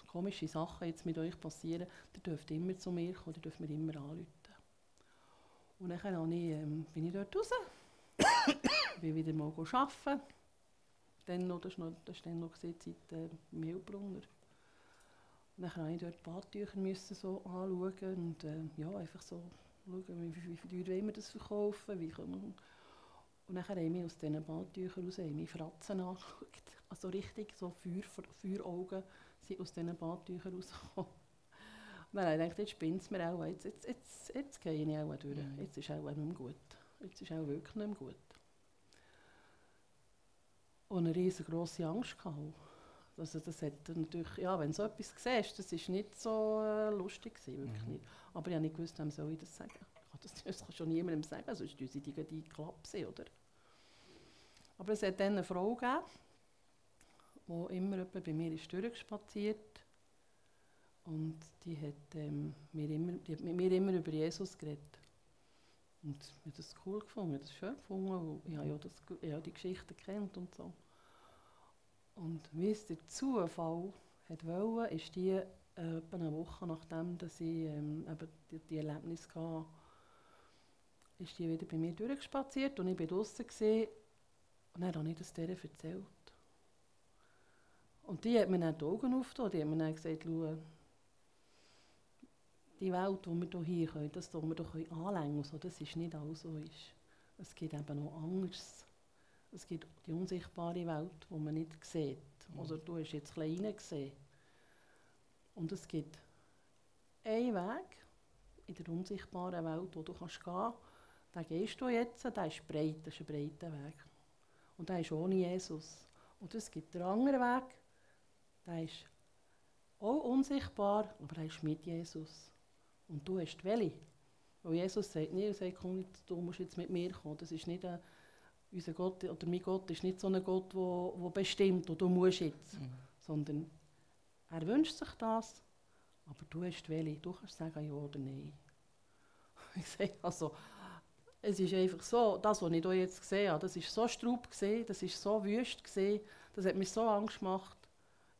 komische Sachen jetzt mit euch passieren, dann dürft ihr immer zu mir kommen, dann dürft mir immer anrufen. Und dann habe ich, ähm, bin ich dort raus, bin wieder mal arbeiten. Dann noch, das war dann noch die Zeit äh, im Dann musste ich dort die Badtücher müssen so anschauen und äh, ja, einfach so schauen, wie, wie, wie teuer wir das verkaufen, wie können wir und dann haben wir aus diesen Badtüchern raus meine Fratzen angeschaut. Also richtig so Feuer, Feueraugen sind aus diesen Badtüchern rausgekommen. Und dann habe ich gedacht, jetzt spinnt es mir auch, jetzt, jetzt, jetzt, jetzt gehe ich auch durch. Mhm. Jetzt ist auch nicht mehr gut. Jetzt ist auch wirklich nicht mehr gut. Und eine riesengroße Angst gehabt. Also das hat natürlich, ja, wenn du so etwas siehst, das ist nicht so äh, lustig gewesen, wirklich Mhm. nicht. Aber ich habe nicht gewusst, wem soll ich das sagen. Ich kann Das, das kann schon niemandem sagen, sonst tun sie die gleich einklappen, oder? Aber es hat dann eine Frau gegeben, die immer bei mir ist durchgespaziert und die hat, ähm, mir immer, die hat mit mir immer über Jesus geredet. Und ich habe das cool gefunden, ich habe das schön gefunden, ich habe ja, das, ich habe die Geschichte kennt und so. Und wie es der Zufall hat wollte, ist die äh, etwa eine Woche nachdem, dass ich ähm, die, die Erlebnis hatte, ist die wieder bei mir durchgespaziert und ich war draußen und dann habe ich das der erzählt. Und die hat mir dann die Augen aufgetan, die hat mir dann gesagt, schau, die Welt, die wir hier können, das tun wir doch anlängen, so, das ist nicht alles so ist. Es gibt eben noch anderes. Es gibt die unsichtbare Welt, die man nicht sieht. Oder du hast jetzt ein bisschen reingesehen. Und es gibt einen Weg in der unsichtbaren Welt, wo du kannst gehen kannst. Den gehst du jetzt, der ist breit, das ist ein breiter Weg. Und der ist ohne Jesus. Und es gibt den anderen Weg, der ist auch unsichtbar, aber der ist mit Jesus. Und du hast die Welle. Weil Jesus sagt nicht, er sagt, komm, du musst jetzt mit mir kommen. Das ist nicht ein, unser Gott, oder mein Gott ist nicht so ein Gott, der bestimmt, und du musst jetzt. Mhm. Sondern er wünscht sich das, aber du hast die Welle. Du kannst sagen ja oder nein. Ich sage also, es ist einfach so, das, was ich hier jetzt gesehen habe, das war so straub, das war so wüst, das hat mir so Angst gemacht.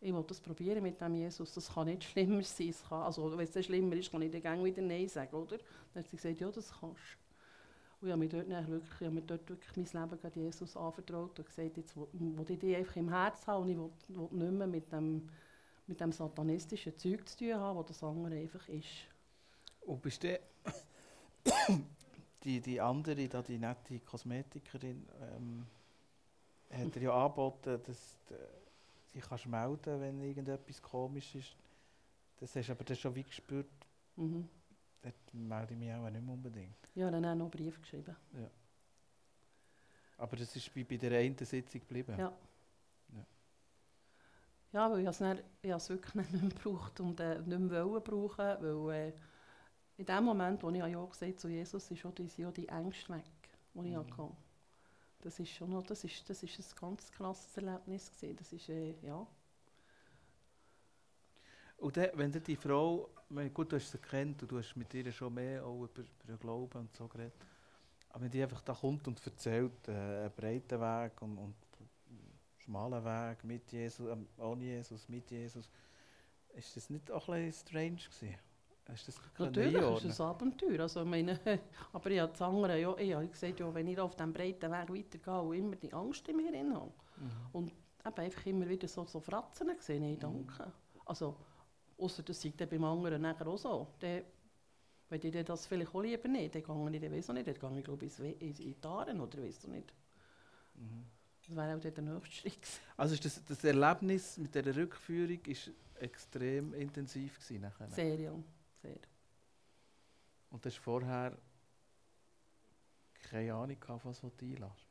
Ich will das probieren mit dem Jesus. Das kann nicht schlimmer sein. Es kann, also, wenn es schlimmer ist, kann ich dann gerne wieder Nein sagen, oder? Dann hat sie gesagt, ja, das kannst du. Und ich habe mir dort, wirklich, ich habe mir dort wirklich mein Leben an Jesus anvertraut und gesagt, jetzt will, ich dich einfach im Herz haben und ich will, will nicht mehr mit dem, mit dem satanistischen Zeug zu tun haben, wo das andere einfach ist. Und bist du die, die andere, da die nette Kosmetikerin, ähm, hat dir ja angeboten, dass du dich kannst melden wenn irgendetwas komisch ist. Das hast du aber dann schon wie gespürt, Mhm. Dort melde ich mich auch nicht mehr unbedingt. Ja, dann habe ich noch einen Brief geschrieben. Aber das ist bei, bei der einen Sitzung geblieben. Ja. Ja. Ja, weil ich es dann- ich habe es wirklich nicht mehr gebraucht und äh, nicht mehr wollen brauchen, weil äh, in dem Moment, wo ich ja gesagt zu Jesus, ist auch die, auch die Ängste weg, die ich Mhm. hatte. Das ist schon noch, das ist, das ist ein ganz krasses Erlebnis gewesen. Das ist, äh, ja. Und dann, wenn du die Frau, ich gut, du hast sie kennt und du hast mit ihr schon mehr auch über, über den Glauben und so geredet, aber wenn die einfach da kommt und erzählt, äh, einen breiten Weg und, und einen schmalen Weg mit Jesus, ähm, ohne Jesus, mit Jesus, ist das nicht auch ein bisschen strange gewesen? Hast das Natürlich ist einordnen? es ein Abenteuer. Also, ich meine, aber ich habe das andere, ja, ich habe gesagt, ja, wenn ich auf diesem breiten Weg weitergehe und immer die Angst in mir habe, Mhm. eben einfach immer wieder so, so Fratzen gesehen, nein, danke. Also, außer das sei dann beim anderen nachher auch so. Dann, wenn ich das vielleicht auch lieber nicht, dann gehe ich, dann weiss ich nicht, dann gehe ich glaube ich in, in die Aaren oder weiss ich nicht. Mhm. Das wäre auch der nächste Schritt gewesen. Also ist das, das Erlebnis mit dieser Rückführung ist extrem intensiv gewesen nachher. Sehr, ja, sehr. Und du hast vorher keine Ahnung gehabt, was du einlässt.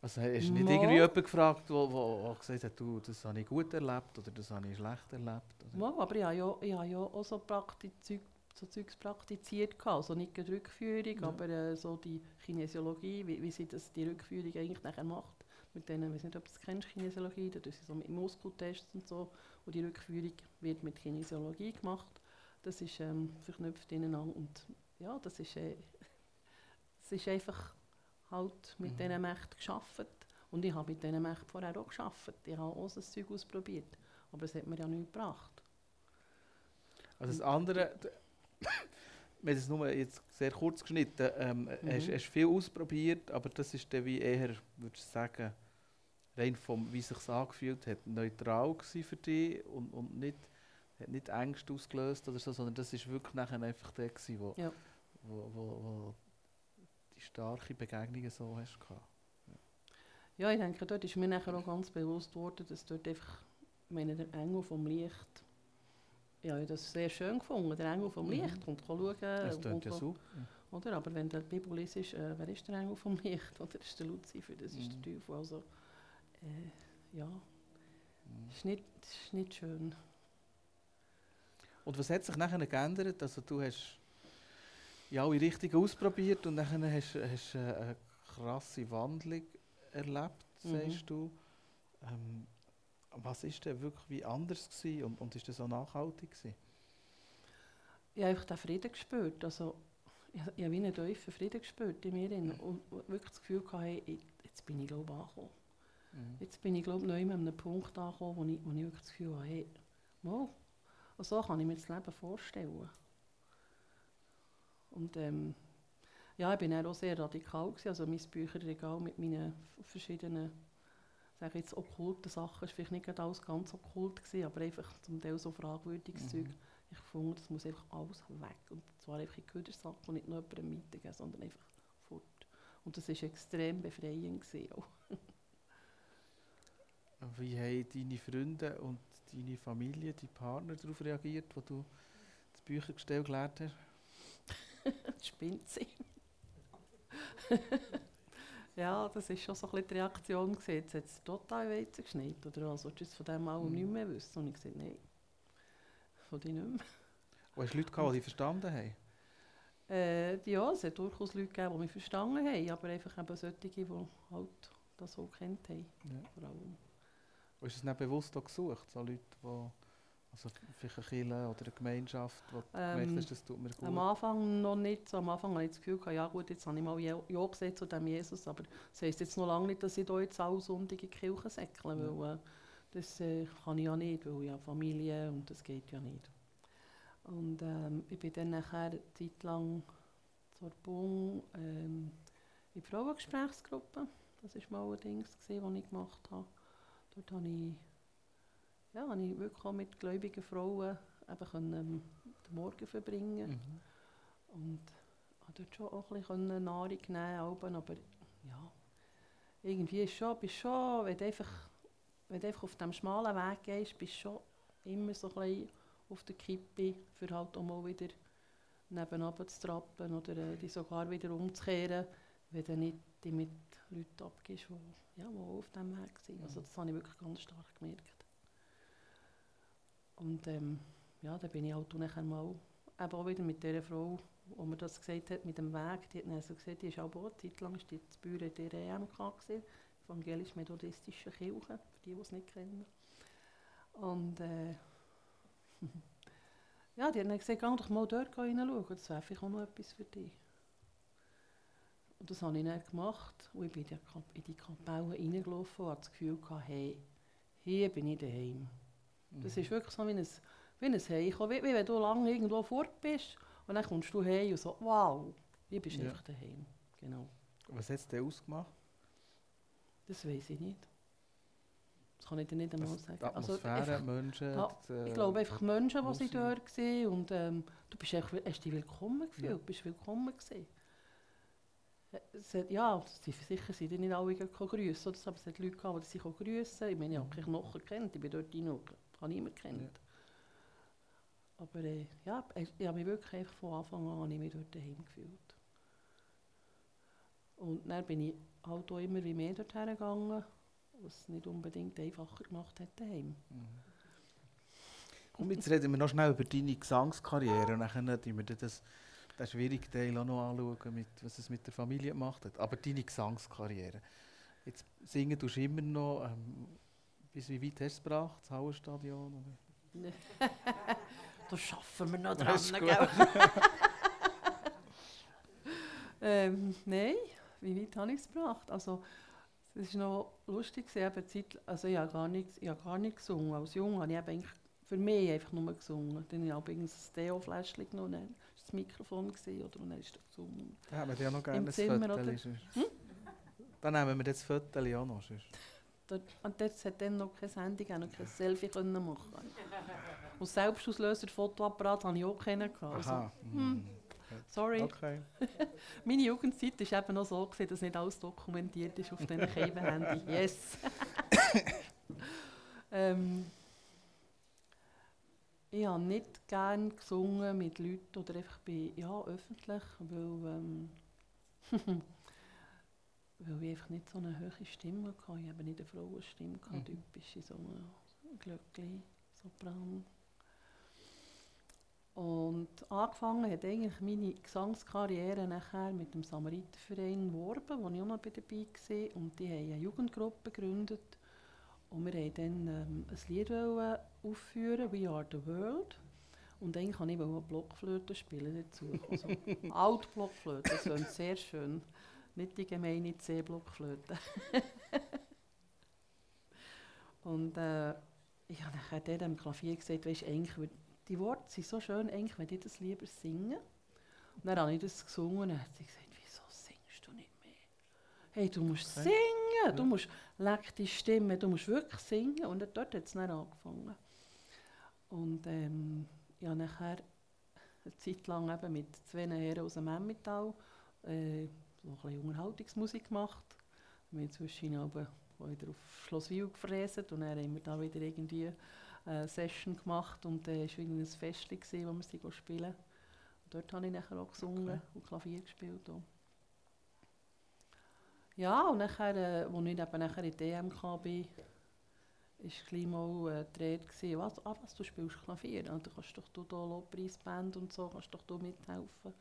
Also hast du nicht Mal. irgendwie jemanden gefragt, der gesagt hat, du, das habe ich gut erlebt oder das habe ich schlecht erlebt? Oder? Ja, aber ich habe ja, ich habe ja auch so, Prakti Zeug, so Zeugs praktiziert. Also nicht die Rückführung, Ja. aber äh, so die Kinesiologie, wie, wie sie das, die Rückführung eigentlich nachher macht. Mit denen, ich weiß nicht, ob du das kennst, Kinesiologie, da sie so mit Muskeltests und so. Und die Rückführung wird mit Kinesiologie gemacht. Das ist ähm, verknüpft ineinander. Und ja, das ist, äh, es ist einfach halt mit Mhm. diesen Mächten geschafft. Und ich habe mit diesen Mächten vorher auch geschafft. Ich habe auch das Zeug ausprobiert. Aber es hat mir ja nichts gebracht. Also das andere, wir haben es nur jetzt sehr kurz geschnitten, ähm, Mhm. hast, hast viel ausprobiert, aber das ist dann wie eher, würdest du sagen, rein vom, wie es sich angefühlt hat, neutral für dich und, und nicht hat nicht Ängste ausgelöst oder so, sondern das ist wirklich nachher einfach der gewesen, wo, Ja. wo, wo, wo die starke Begegnungen so hast gehabt. Ja, ich denke, dort ist mir nachher auch ganz bewusst worden, dass dort einfach, ich meine, der Engel vom Licht, ja, ich habe das sehr schön gefunden, der Engel vom Mhm. Licht, kommt schauen. Das klingt ja super. Oder? Aber wenn du die Bibel liest, äh, wer ist der Engel vom Licht? Oder das ist der Luzifer, das ist Mhm. der Teufel. Also, äh, ja, Mhm. das ist nicht, ist nicht schön. Und was hat sich nachher geändert? Also du hast in alle Richtungen ausprobiert und dann hast du eine krasse Wandlung erlebt, Mhm. sagst du. Ähm, was ist denn wirklich wie anders gewesen und, und ist das so nachhaltig gewesen? Ich habe den Frieden gespürt. Also, ich, ich habe wie einen tiefen Frieden gespürt in mir. drin Und wirklich das Gefühl gehabt, hey, jetzt bin ich glaube angekommen. Jetzt bin ich glaube neu an einem Punkt angekommen, wo ich, wo ich wirklich das Gefühl habe, hey, wow, und so kann ich mir das Leben vorstellen. Und ähm, ja, ich bin auch sehr radikal gewesen. Also mein Bücherregal mit meinen verschiedenen, sage jetzt okkulten Sachen, ist vielleicht nicht alles ganz okkult gewesen, aber einfach zum Teil so fragwürdiges Mhm. Zeug. Ich fand, das muss einfach alles weg. Und zwar einfach in Gütersachen und nicht nur jemandem weitergeben, sondern einfach fort. Und das war extrem befreiend. Gewesen auch. Wie haben deine Freunde und deine Familie, deine Partner darauf reagiert, wo du das Büchergestell gelernt hast? Spinnt sie. ja, das war schon so ein bisschen die Reaktion. Gewesen. Jetzt hat es total Weizen geschneit. Oder was? Willst du jetzt von dem allem Mhm. nicht mehr wissen? Und ich gesagt, nein, von dir nicht mehr. Und hast du Leute gehabt, die dich verstanden haben? Äh, ja, es hat durchaus Leute gegeben, die mich verstanden haben, aber einfach eben solche, die halt das so kennt haben. Ja. Vor allem. Und ist es nicht bewusst auch gesucht, so Leute, die, also vielleicht eine Kirche oder eine Gemeinschaft, wo du Ähm, gemerkt hast, das tut mir gut? Am Anfang noch nicht. Am Anfang hatte ich das Gefühl, ja gut, jetzt habe ich mal ja gesagt zu dem Jesus, aber das heisst jetzt noch lange nicht, dass ich hier jetzt alle Sonntage in die Kirche säckle, Ja. weil äh, das äh, kann ich ja nicht, weil ich habe Familie und das geht ja nicht. Und ähm, ich bin dann nachher eine Zeit lang zur Bung ähm, in die Frauengesprächsgruppe. Das war mal ein Ding, das ich gemacht habe. Dort habe ich, ja, habe ich wirklich auch mit gläubigen Frauen eben können, ähm, den Morgen verbringen Mhm. und habe dort schon auch ein bisschen Nahrung nehmen aber ja, irgendwie ist schon, bist schon, wenn du einfach, wenn du einfach auf diesem schmalen Weg gehst, bist du schon immer so ein bisschen auf der Kippe, für halt auch mal wieder nebenan zu trappen oder äh, die sogar wieder umzukehren, wenn du nicht dich mit Leuten abgibst, die, ja, die auf diesem Weg sind. Also das habe ich wirklich ganz stark gemerkt. Und ähm, ja, dann bin ich halt auch nachher mal auch wieder mit dieser Frau, wo mir das gesagt hat, mit dem Weg, die hat dann also gesagt, die ist auch eine Zeit lang ist die Büren der EMK gewesen, evangelisch-methodistische Kirche, für die, die es nicht kennen. Und äh, ja, die hat dann gesagt, geh doch mal dort hineinschauen, das wäre vielleicht auch noch etwas für dich. Und das habe ich dann gemacht und ich bin in die Kapelle reingelaufen und hatte das Gefühl, hey, hier bin ich daheim. Das Mhm. ist wirklich so wie ein, wie ein Heimkommen. Wie, wie wenn du lange irgendwo fort bist und dann kommst du heim und so, wow, bist du Ja. einfach daheim. Genau. Was hat es denn ausgemacht? Das weiß ich nicht. Das kann ich dir nicht einmal Also, sagen. die Atmosphäre, einfach- die Menschen? ja, die, äh, ich glaube einfach Menschen, die sie dort waren und ähm, du bist echt, hast dich willkommen gefühlt, Ja. bist willkommen gewesen. Es hat, ja, sie, sicher sind nicht alle grüßen, aber es hat Leute gehabt, die sich grüßen. Ich meine, ich habe keine Knochen gekannt, ich bin dort rein, habe niemand gekannt. Aber äh, ja, ich, habe mich wirklich einfach von Anfang an ich mich dort daheim gefühlt. Und dann bin ich halt auch immer wie mehr dorthin gegangen, was es nicht unbedingt einfacher gemacht hat daheim. Mhm. Komm, jetzt reden wir noch schnell über deine Gesangskarriere und dann schauen wir das, den schwierigen Teil auch noch anschauen, mit, was es mit der Familie gemacht hat. Aber deine Gesangskarriere. Jetzt singen tust du immer noch, ähm, bis wie weit hast du es gebracht? Das Hauenstadion? Oder? da schaffen wir noch dran, ist gut. gell? ähm, nein, wie weit habe ich es gebracht? Also, es war noch lustig, eben Zeit, also ich habe gar nicht, ich habe gar nicht gesungen. Als Junge habe ich eben für mich einfach nur gesungen. Dann habe ich ein Deo-Fläschchen genommen, dann war das Mikrofon gewesen, oder, und dann ist er gesungen. Da haben wir ja noch gerne Im ein Zimmer, Foto. sonst. Dann nehmen wir das Foto auch noch. Sonst. Und dort hat dann noch kein Handy gegeben und kein Selfie können machen. Und Selbstauslöser, Fotoapparat hatte ich auch keinen. Also, Aha. hm. sorry. Okay. Meine Jugendzeit war eben noch so, gewesen, dass nicht alles dokumentiert ist auf diesen Handy. Yes! ähm, ich habe nicht gerne gesungen mit Leuten oder einfach bei, ja, öffentlich, weil, ähm, weil ich einfach nicht so eine hohe Stimme hatte. Ich habe nicht eine Frauenstimme, Mhm. typische so eine Glöckli, Sopran. Und angefangen hat eigentlich meine Gesangskarriere nachher mit dem Samariterverein Worben, wo ich auch noch dabei war. Und die haben eine Jugendgruppe gegründet. Und wir wollten dann ähm, ein Lied aufführen, «We are the world». Und eigentlich wollte ich eine Blockflöte spielen dazu. Also Altblockflöte, das klingt sehr schön. Nicht die gemeine C-Blockflöte. Und äh, ich habe nachher dort am Klavier gesagt, weißt, eigentlich, die Worte sind so schön, eigentlich würde ich das lieber singen. Und dann habe ich das gesungen und dann hat sie gesagt, wieso singst du nicht mehr? Hey, du musst Okay. singen, du Ja. musst, leck die Stimme, du musst wirklich singen. Und dann- dort hat es dann angefangen. Und ähm, ich habe nachher eine Zeit lang eben mit zwei Herren aus dem Emmental äh, so ein bisschen Unterhaltungsmusik gemacht. Wir haben zwischen aber wieder auf Schlosswil gefräset und dann haben wir da wieder irgendwie eine Session gemacht und es war wieder ein Fest, gewesen, wo wir sie spielen. Und dort habe ich nachher auch gesungen Okay. und Klavier gespielt. Auch. Ja, und nachher, äh, als ich eben nachher in die DMK bin, war gleich mal äh, die Rede, gewesen, was, ah, was, du spielst Klavier, ah, du kannst doch du da Lobpreisband und so, kannst doch du mithelfen.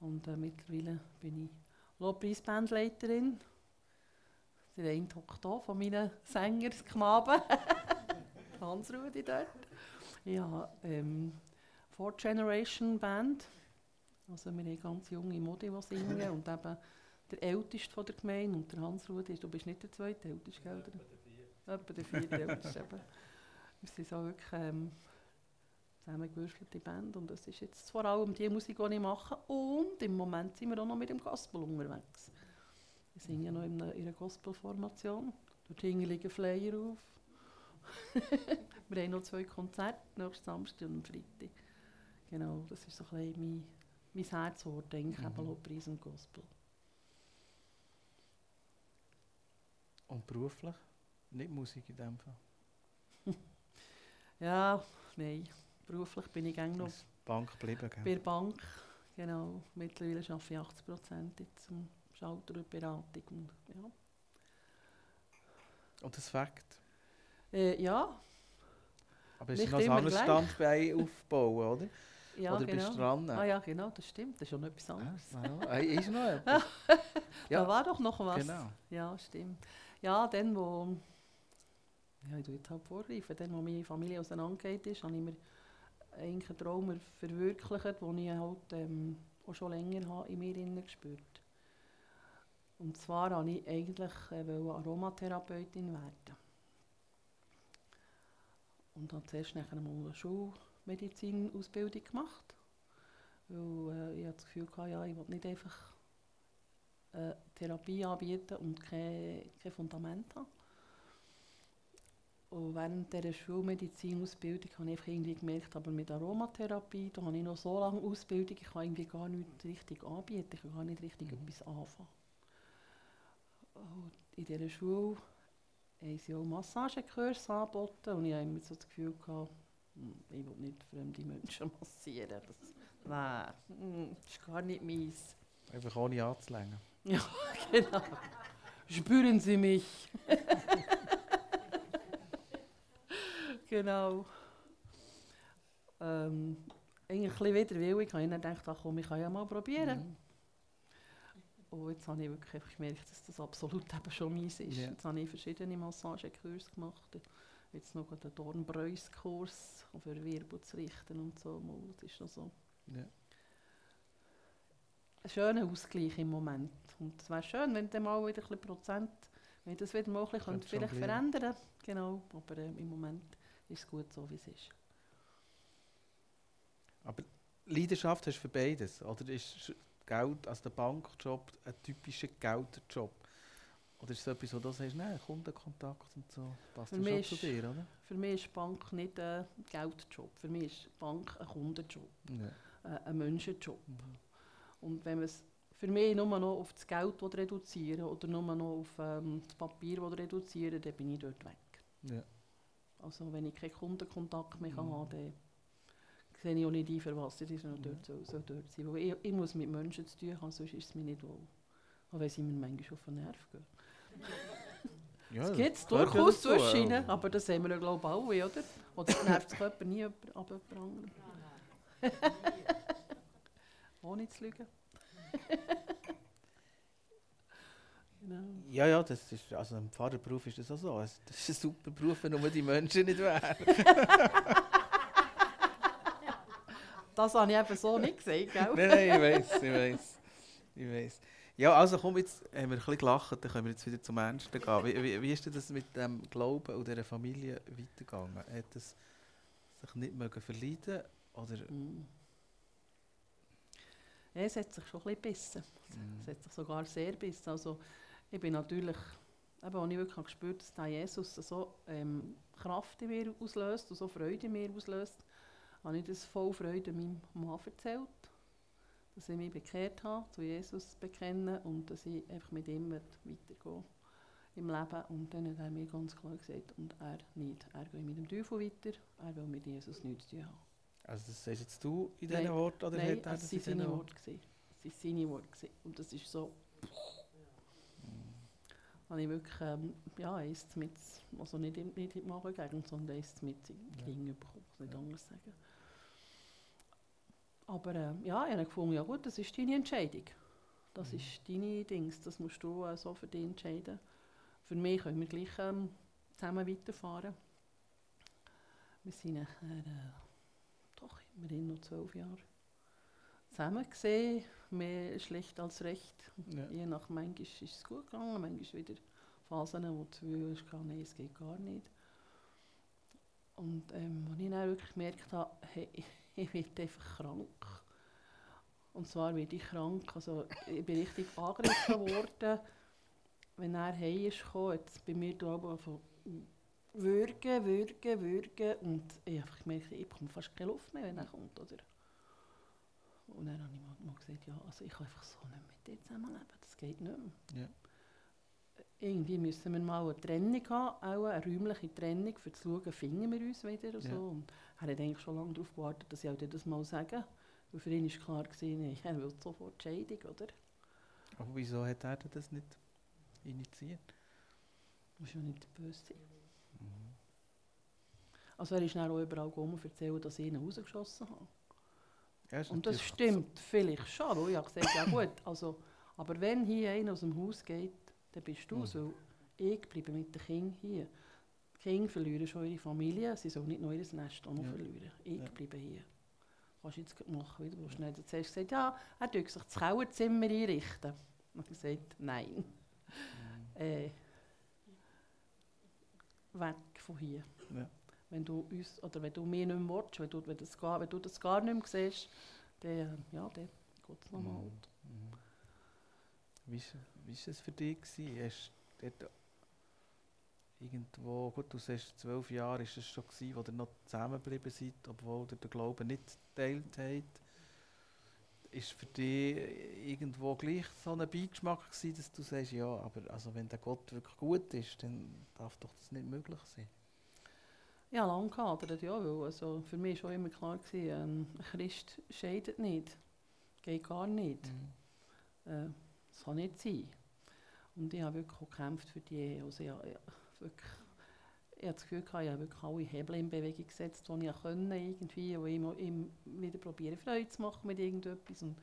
Und äh, mittlerweile bin ich Lobpreisbandleiterin. Der eine hockt hier von meinen Sängersknaben. Hans-Rudi dort. Ja, ähm, Fourth Generation Band. Also wir haben ganz junge Modi, die singen. Und eben der Älteste von der Gemeinde und der Hans-Rudi, du bist nicht der zweite Älteste, gell? Der, etwa der vierte Älteste. Wir sind so wirklich ähm, zusammengewürfelte Band und das ist jetzt vor allem die Musik, die ich mache. Und im Moment sind wir auch noch mit dem Gospel unterwegs. Wir singen ja noch in einer, in einer Gospel-Formation. Dort liegen Flyer auf. wir haben noch zwei Konzerte, nächsten Samstag und Freitag. Genau, das ist so ein mein, mein Herzwort, denke ich, Mhm. Lobpreis und Gospel. Und beruflich? Nicht Musik in dem Fall. Ja, nein, beruflich bin ich noch Als Bank geblieben, bei der Bank. Genau, mittlerweile arbeite ich 80 Prozent am Schalter und Beratung. Und, ja. Und das Fakt. Äh, ja, Aber es Nicht ist noch ein anderes gleich. Standbein aufbauen, oder? ja oder bist genau. du dran? Ah ja, genau, das stimmt, das ist schon etwas Ah, anderes. ah, ist noch etwas. Ja. Da war doch noch was. Genau. Ja, stimmt. Ja, dann, wo. Ja, ich tue jetzt halt vorgreifen. Dann, wo meine Familie auseinandergeht ist, habe ich mir eigentlich einen Traum verwirklicht, den ich halt, ähm, auch schon länger habe in mir innen gespürt Und zwar wollte ich eigentlich äh, wollte Aromatherapeutin werden. Und habe zuerst nachher eine Schulmedizin-Ausbildung gemacht. Weil äh, ich das Gefühl, hatte, ja, ich will nicht einfach äh, Therapie anbieten und kein, kein Fundament haben. Und während dieser Schulmedizin-Ausbildung habe ich einfach irgendwie gemerkt, aber mit Aromatherapie, da habe ich noch so lange Ausbildung, ich kann irgendwie gar nicht richtig anbieten, ich kann gar nicht richtig Mhm. etwas anfangen. Und in dieser Schule haben sie auch Massagekurse angeboten und ich habe immer so das Gefühl gehabt, hm, ich will nicht fremde Menschen massieren. Das, nein, hm, das ist gar nicht meins. Einfach ohne anzulängen. Genau. Spüren Sie mich. genau. Ähm, eigentlich ein bisschen widerwillig ich dann gedacht, ach komm, ich kann ja mal probieren. Mhm. Und jetzt habe ich wirklich gemerkt, dass das absolut eben schon meins ist. Ja. Jetzt habe ich verschiedene Massagekurse gemacht. Jetzt noch einen Dornbreus-Kurs für Wirbel zu richten und so. Das ist noch so Ja. ein schöner Ausgleich im Moment. Und es wäre schön, wenn dann mal wieder ein Prozent, wenn das wieder mal ein bisschen vielleicht verändern Genau, aber ähm, im Moment ist es gut so, wie es ist. Aber Leidenschaft hast du für beides? Oder ist Geld, also der Bankjob, ein typischer Geldjob? Oder ist es etwas, wo du sagst, nein, Kundenkontakt und so, passt Für schon mich zu ist- dir, oder? Für mich ist Bank nicht ein Geldjob. Für mich ist Bank ein Kundenjob, Ja. äh, ein Menschenjob. Mhm. Und wenn man es für mich nur noch auf das Geld reduzieren oder nur noch auf ähm, das Papier reduzieren dann bin ich dort weg. Ja. Also wenn ich keinen Kundenkontakt mehr kann Mhm. haben dann sehe ich auch nicht ein, für was ich noch dort soll, soll dort sein. Weil ich, ich muss mit Menschen zu tun haben, sonst ist es mir nicht wohl. Auch wenn sie mir manchmal auf den Nerv gehen. Ja, Es das gibt es ja durchaus zwischen ihnen, also. aber das haben wir ja glaube ich alle, oder? Oder nervt sich jemand nie ab jemand anderem? Ohne zu lügen. genau. Ja, ja, das ist, also im Pfarrerberuf ist das auch so. Das ist ein super Beruf, wenn nur die Menschen nicht wären. Das habe ich eben so nicht gesagt, gell? nein, nein, ich weiß, ich weiß. Ich weiß. Ja, also komm, jetzt haben wir ein bisschen gelacht, dann können wir jetzt wieder zum Ernsten gehen. Wie, wie, wie ist denn das mit dem Glauben und dieser Familie weitergegangen? Hat es sich nicht mögen verleiden oder... Mm. Ja, es hat sich schon ein bisschen gebissen. Mm. Es hat sich sogar sehr gebissen. Also, ich bin natürlich, eben, als ich wirklich gespürt dass der Jesus so ähm, Kraft in mir auslöst und so Freude in mir auslöst, habe ich das voll Freude meinem Mann erzählt. Dass ich mich bekehrt habe, zu Jesus bekennen und dass ich einfach mit ihm weitergehe im Leben. Und dann hat er mir ganz klar gesagt, und er nicht. Er geht mit dem Teufel weiter, er will mit Jesus nichts zu tun haben. Also das sagst jetzt du in diesen Worten oder Nein, hat er es das waren in seine Worte. gewesen. Es waren seine Worte. Und das ist so... habe ich wirklich ähm, ja, eins mit, also nicht, in- nicht in die Magengegend, sondern eins mit in die Ja. Bekommen, muss nicht Ja. anders sagen. Aber ähm, ja, ich habe gefunden, ja gut, das ist deine Entscheidung. Das Mhm. ist deine Dings, das musst du äh, so für dich entscheiden. Für mich können wir gleich ähm, zusammen weiterfahren. Wir sind nachher, äh, doch immerhin noch zwölf Jahre zusammen gesehen, mehr schlecht als recht. Ja. Je nach manchmal ist es gut gegangen, manchmal wieder Phasen, wo du hast, nein, es geht gar nicht. Und ähm, als ich dann wirklich gemerkt habe, hey, ich werde einfach krank. Und zwar werde ich krank, also ich bin richtig angegriffen worden. Wenn er heim ist gekommen, hat es bei mir glaube ich von würgen, würgen, würgen und ich habe gemerkt, ich bekomme fast keine Luft mehr, wenn er kommt, oder? Und dann habe ich mal, mal gesagt, ja, also ich kann einfach so nicht mit dir zusammenleben, das geht nicht mehr. Ja. Irgendwie müssen wir mal eine Trennung haben, auch eine räumliche Trennung, um zu schauen, finden wir uns wieder und Ja. so. Und er hat eigentlich schon lange darauf gewartet, dass ich auch dir das mal sage. Weil für ihn war klar, gewesen, er will sofort die Scheidung, oder? Aber wieso hat er das nicht initiiert? Du musst ja nicht böse sein. Mhm. Also er ist dann auch überall gekommen und erzählt, dass ich ihn rausgeschossen habe. Ja, Und das stimmt vielleicht schon, weil ich habe gesagt, ja gut, also, aber wenn hier einer aus dem Haus geht, dann bist du Mhm. weil ich bleibe mit den Kindern hier. Die Kinder verlieren schon ihre Familie, sie sollen nicht noch ihr Nest auch noch Ja. verlieren. Ich Ja. bleibe hier. Kannst du jetzt machen, wie du willst. Dann hat zuerst gesagt, ja, er tut sich das Kauerzimmer einrichten. Und ich gesagt, nein, So. äh, weg von hier. Ja. Wenn du uns, oder wenn du mich nicht mehr willst, wenn du, wenn, das gar, wenn du das gar nicht mehr siehst, dann, ja, dann geht es nochmal. Mhm. Mhm. Wie war es für dich? Hast du irgendwo, gut, du sagst, zwölf Jahre ist es schon gewesen, wo ihr noch zusammengeblieben seid, obwohl ihr den Glauben nicht geteilt habt. Ist für dich irgendwo gleich so ein Beigeschmack gewesen, dass du sagst, ja, aber also wenn der Gott wirklich gut ist, dann darf doch das nicht möglich sein? Ja, lange gehadert, ja, weil also für mich war schon immer klar, gewesen, ähm, ein Christ scheidet nicht. Geht gar nicht. Äh, das kann nicht sein. Und ich habe wirklich auch gekämpft für die Ehe. Also ich, habe- ich, habe wirklich, ich habe das Gefühl, gehabt, ich habe wirklich alle Hebel in Bewegung gesetzt, die ich konnte, irgendwie, wo ich ihm, wieder probiere, Freude zu machen mit irgendetwas. Und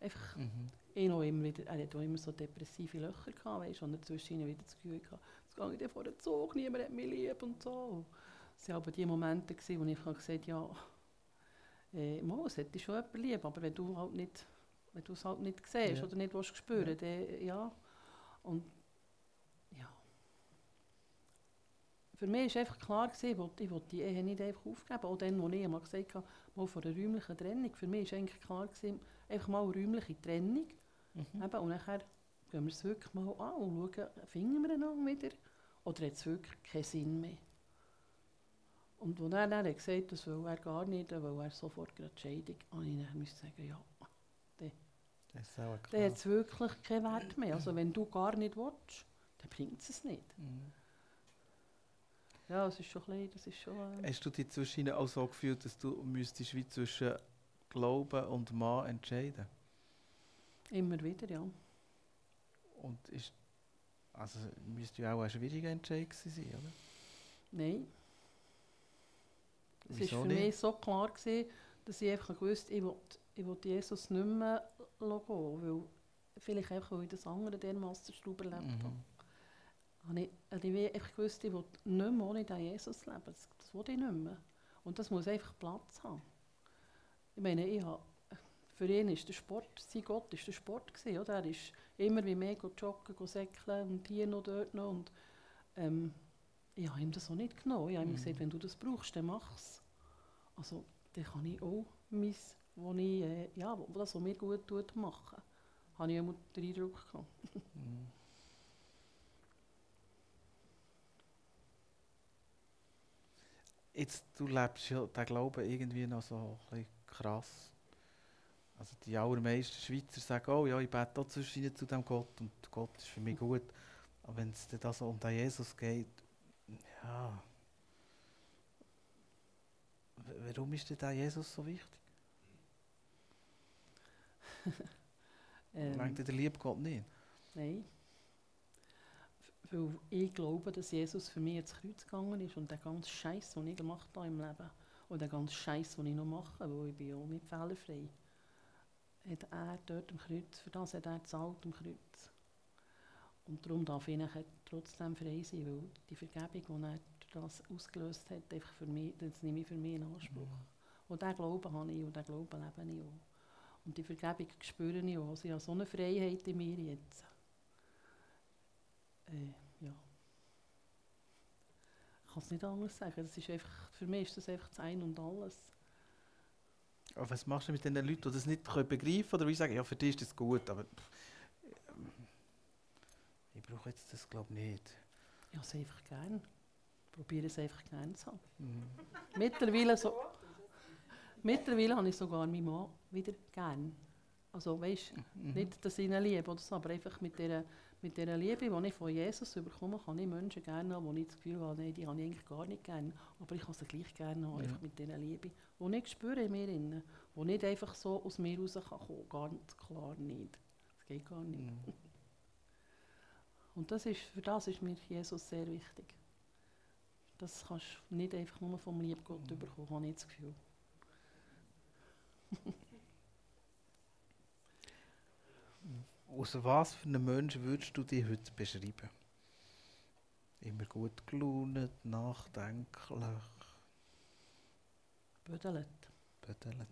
einfach Mhm. auch immer wieder, er hat auch immer so depressive Löcher gehabt, weißt, und dazwischen wieder das Gefühl gehabt, gehe ich dann vor den Zug, niemand hat mich lieb und so. Es waren aber die Momente, gewesen, wo ich gesagt habe, ja, äh, mal, es hätte schon jemand lieb, aber wenn du halt nicht, wenn du es halt nicht siehst Ja. oder nicht willst spüren, Ja. dann, ja. Und ja. Für mich war einfach klar, gewesen, ich wollte, die Ehe nicht einfach aufgeben. Auch dann, als ich einmal gesagt habe, mal von der räumlichen Trennung. Für mich war eigentlich klar, gewesen, einfach mal eine räumliche Trennung. Mhm. Eben, und nachher gehen wir es wirklich mal an und schauen, finden wir einander wieder oder hat es wirklich keinen Sinn mehr. Und als er dann gesagt hat, das will er gar nicht, weil er sofort gerade Scheidung, habe ich dann sagen, ja, Das ist auch dann hat es wirklich keinen Wert mehr. Also wenn du gar nicht willst, dann bringt es es nicht. Mhm. Ja, das ist schon ein bisschen, das ist schon... Äh, Hast du dich zwischen auch so gefühlt, dass du müsstest wie zwischen Glauben und Mann entscheiden? immer wieder, ja. Und ist, also müsste ja auch ein schwieriger Entscheid sein, oder? Nein. Es war für nicht? mich so klar, gewesen, dass ich einfach gewusst ich will, ich will Jesus nicht mehr gehen, weil vielleicht einfach, weil ich das andere dermassen Staub erlebt. Mhm. habe ich, habe ich einfach gewusst, ich will nicht mehr ohne diesen Jesus leben. Das, das will ich nicht mehr. Und das muss einfach Platz haben. Ich meine, ich habe, für ihn ist der Sport, sein Gott ist der Sport gewesen, oder? Er ist immer wie mehr joggen, säckeln und hier noch, dort noch. Und, ähm, ich habe ihm das auch nicht genommen. Ich habe ihm Mhm. gesagt, wenn du das brauchst, dann mach es. Also, dann kann ich auch mein, wo ich, äh, ja, wo das, was mir gut tut, machen. Habe ich immer den Eindruck gehabt. Mhm. Jetzt, du lebst ja den Glauben irgendwie noch so ein krass. Also die allermeisten Schweizer sagen, oh ja, ich bete auch zwischen zu dem Gott und Gott ist für mich gut. Aber wenn es dann so um den Jesus geht, ja. Warum ist denn der Jesus so wichtig? Ähm, Meint der liebe Gott nicht? Nein. Weil ich glaube, dass Jesus für mich ins Kreuz gegangen ist und der ganze Scheiß, den ich gemacht habe im Leben, und der ganze Scheiß, den ich noch mache, weil ich bin ja auch nicht fehlerfrei, hat er dort am Kreuz, für das hat er gezahlt am Kreuz. Und darum darf ich nachher trotzdem frei sein, weil die Vergebung, die er das ausgelöst hat, einfach für mich, das nehme ich für mich in Anspruch. Und diesen Glauben habe ich und diesen Glauben lebe ich auch. Und die Vergebung spüre ich auch. Also ich habe so eine Freiheit in mir jetzt. Äh, ja. Ich kann es nicht anders sagen. Das ist einfach, für mich ist das einfach das Ein und Alles. Aber was machst du mit den Leuten, die das nicht begreifen können? Oder wie sagen, ja, für dich ist das gut, aber pff, brauche jetzt das, glaube ich, nicht. Ich habe es einfach gern. Ich probiere es einfach gern zu haben. Mhm. Mittlerweile, so, mittlerweile habe ich sogar meinen Mann wieder gern. Also weißt Mhm. Nicht, dass ich ihn liebe, oder so, aber einfach mit dieser, mit dieser Liebe, die ich von Jesus bekomme, kann ich Menschen gerne haben, wo ich das Gefühl habe, nein, die habe ich eigentlich gar nicht gerne. Aber ich kann sie gleich gerne haben, Ja. einfach mit dieser Liebe, die ich spüre in mir. Drin, die nicht einfach so aus mir raus kann kommen Ganz klar nicht. Das geht gar nicht. Mhm. Und das ist, für das ist mir Jesus sehr wichtig. Das kannst du nicht einfach nur vom lieben Gott Mhm. bekommen, habe ich das Gefühl. Aus was für einem Menschen würdest du dich heute beschreiben? Immer gut gelaunt, nachdenklich, Bödelt. bedelt.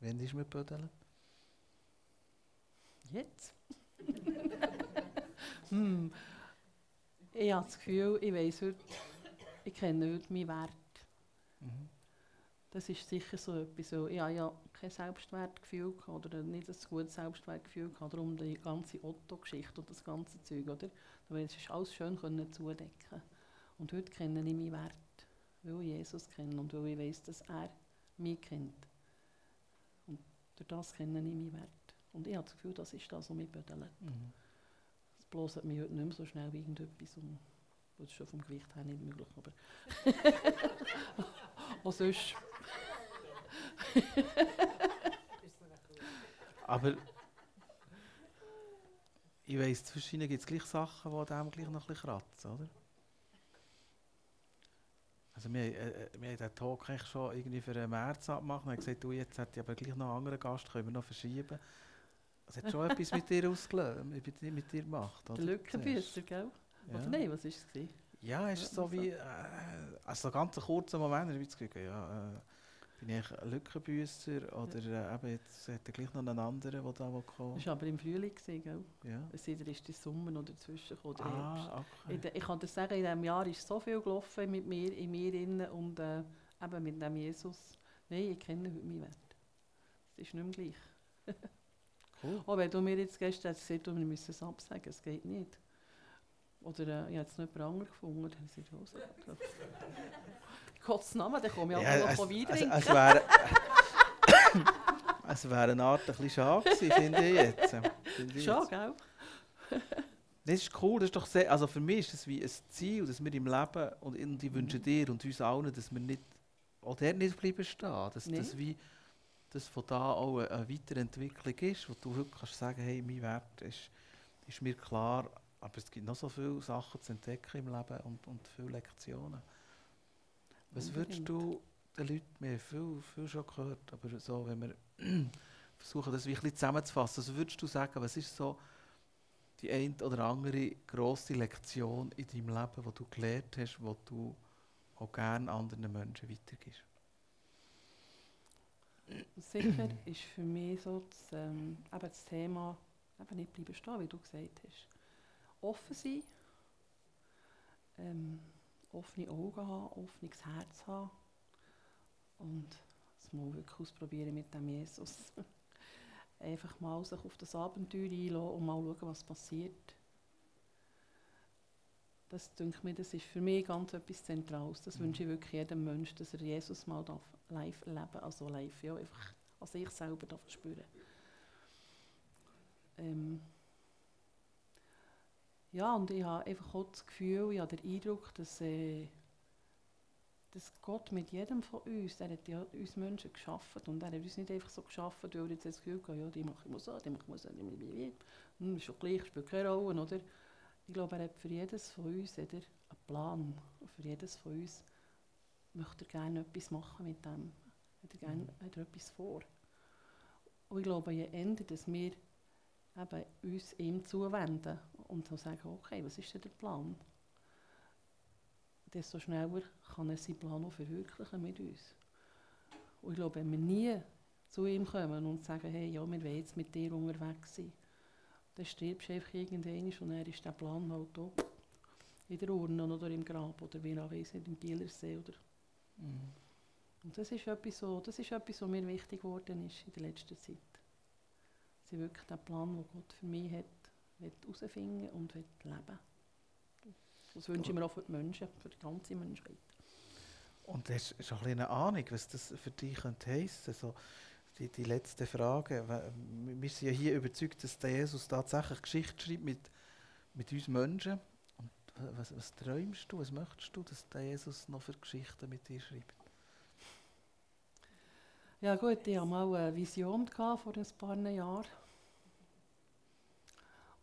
Wann ist man bedelt? Jetzt? hm. Ich habe das Gefühl, ich weiss heute, ich kenne heute meinen Wert. Mhm. Das ist sicher so etwas. So, ich habe ja kein Selbstwertgefühl gehabt, oder nicht ein gutes Selbstwertgefühl gehabt, darum die ganze Otto-Geschichte und das ganze Zeug, oder? Da ist alles schön können zudecken. Und heute kenne ich meinen Wert, weil ich Jesus kenne und weil ich weiss, dass er mich kennt. Und durch das kenne ich meinen Wert. Und ich habe das Gefühl, das ist das, was mich bedelt. Mhm. Bloset mich heute nicht mehr so schnell wie irgendetwas um. Das ist schon vom Gewicht her nicht möglich, aber... auch sonst... Aber ich weiss, zwischen gibt es gleich Sachen, die dem gleich noch ein kratzen, oder? Also wir, äh, äh, wir haben den Talk eigentlich schon irgendwie für einen März abgemacht und haben gesagt, du, jetzt hätte ich aber gleich noch einen anderen Gast, können wir noch verschieben. Es hat schon etwas mit dir ausgelöst, mit, dir- mit dir gemacht, Der oder? Lückenbüsser, gell? Ja. Oder nein, was war es? Ja, es ist so also. wie, äh, also ganz kurzen Moment, habe ich das Gefühl, ja, äh, bin ich ein Lückenbüsser oder äh, eben jetzt hat er gleich noch einen anderen, der da kommen Das war aber im Frühling, gewesen, gell? Ja. Denn, ist der Sommer oder dazwischen gekommen, der Herbst. Ah, okay. Ich, kann dir sagen, in diesem Jahr ist so viel gelaufen mit mir, in mir drin und äh, eben mit dem Jesus. Nein, ich kenne heute meinen Wert. Es ist nicht mehr gleich. Cool. Auch wenn du mir jetzt gestern hast gesagt hast, wir müssen es absagen, es geht nicht. Oder äh, ich habe jetzt noch jemand anderen gefunden, dann sind wir auch so. Gottes Namen, dann komme ich Ja, es, noch Wein es, trinken. es wäre es wäre eine Art ein bisschen schade gewesen, finde ich jetzt. Finde ich Schon, gell? Das ist cool, das ist doch sehr, also für mich ist das wie ein Ziel, dass wir im Leben, und und ich wünsche dir und uns allen, dass wir nicht, auch dort nicht bleiben stehen, dass Nee. das wie, dass von da auch eine, eine Weiterentwicklung ist, wo du wirklich kannst sagen, hey, mein Wert ist, ist mir klar, aber es gibt noch so viele Sachen zu entdecken im Leben und, und viele Lektionen. Was würdest du den Leuten, wir haben viel, viel schon gehört, aber so, wenn wir versuchen, das ein bisschen zusammenzufassen, was würdest du sagen, was ist so die eine oder andere grosse Lektion in deinem Leben, die du gelernt hast, die du auch gerne anderen Menschen weitergibst? Sicher ist für mich so das, ähm, eben das Thema, eben nicht bleiben stehen, wie du gesagt hast. Offen sein, ähm, offene Augen haben, offenes Herz haben und es mal wirklich ausprobieren mit dem Jesus. Einfach mal sich auf das Abenteuer einlassen und mal schauen, was passiert. Das denke mir, das ist für mich ganz etwas Zentrales. Das Mhm. wünsche ich wirklich jedem Menschen, dass er Jesus mal darf live erleben also live, ja, einfach an sich selber darf spüren. Ähm ja, und ich habe einfach auch das Gefühl, ich habe den Eindruck, dass, äh, dass Gott mit jedem von uns, er hat ja uns Menschen geschaffen und er hat uns nicht einfach so geschaffen, weil er jetzt das Gefühl hat, ja, die mache ich mal so, die mache ich mal so, die mache ich mal so. Hm, ist schon gleich, spielt keine Rolle, oder? Ich glaube, er hat für jedes von uns hat er einen Plan. Und für jedes von uns möchte er gerne etwas machen mit dem. Hat er, gerne, hat er etwas vor. Und ich glaube, je eher, dass wir eben uns ihm zuwenden und so sagen, okay, was ist denn der Plan? Desto schneller kann er seinen Plan auch verwirklichen mit uns. Und ich glaube, wenn wir nie zu ihm kommen und sagen, hey, ja, wir wollen jetzt mit dir unterwegs sein, dann stirbst du einfach irgendwann und dann ist der Plan halt auch in der Urne oder im Grab oder wie auch nicht, im Bielersee. Oder. Und das ist, etwas, so, das ist etwas, was mir wichtig geworden ist in der letzten Zeit. Dass ich wirklich den Plan, den Gott für mich hat, herausfinden und leben. Das wünsche ich mir auch für die Menschen, für die ganze Menschheit. Und hast du schon eine Ahnung, was das für dich könnte heissen also die, die letzte Frage. Wir sind ja hier überzeugt, dass der Jesus tatsächlich Geschichte schreibt mit, mit uns Menschen. Und wa- was, was träumst du, was möchtest du, dass der Jesus noch für Geschichten mit dir schreibt? Ja gut, ich hatte mal eine Vision vor ein paar Jahren.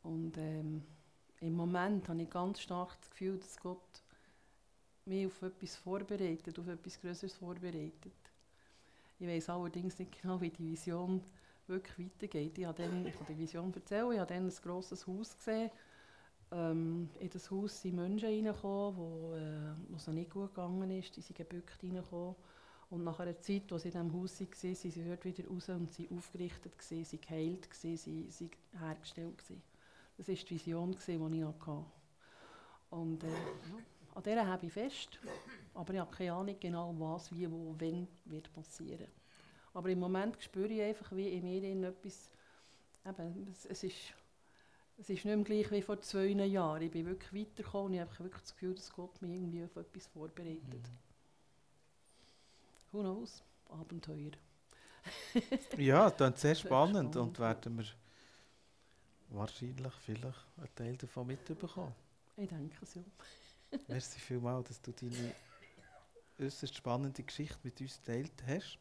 Und ähm, im Moment habe ich ganz stark das Gefühl, dass Gott mich auf etwas vorbereitet, auf etwas Größeres vorbereitet. Ich weiß allerdings nicht genau, wie die Vision wirklich weitergeht. Ich dann, ich habe die Vision erzählt, ich habe dann ein grosses Haus gesehen. Ähm, in das Haus sind Menschen reingekommen, wo, äh, es noch nicht gut gegangen ist. Die sind gebückt reingekommen. Und nach einer Zeit, wo sie in diesem Haus waren, sind sie dort wieder raus und sie aufgerichtet, gewesen, sie geheilt, gewesen, sie sie hergestellt. Gewesen. Das war die Vision, die ich hatte. Und äh, ja, an der habe ich fest. Aber ich habe keine Ahnung genau, was, wie, wo, wenn wird passieren. Aber im Moment spüre ich einfach, wie in mir etwas, eben, es, es, ist, es ist nicht mehr gleich wie vor zwei Jahren. Ich bin wirklich weitergekommen und ich habe wirklich das Gefühl, dass Gott mich irgendwie auf etwas vorbereitet. Who knows? Abenteuer. Ja, das klingt sehr spannend und werden wir wahrscheinlich vielleicht einen Teil davon mitbekommen. Ich denke es ja. Merci vielmals, dass du deine äußerst spannende Geschichte mit uns geteilt hast.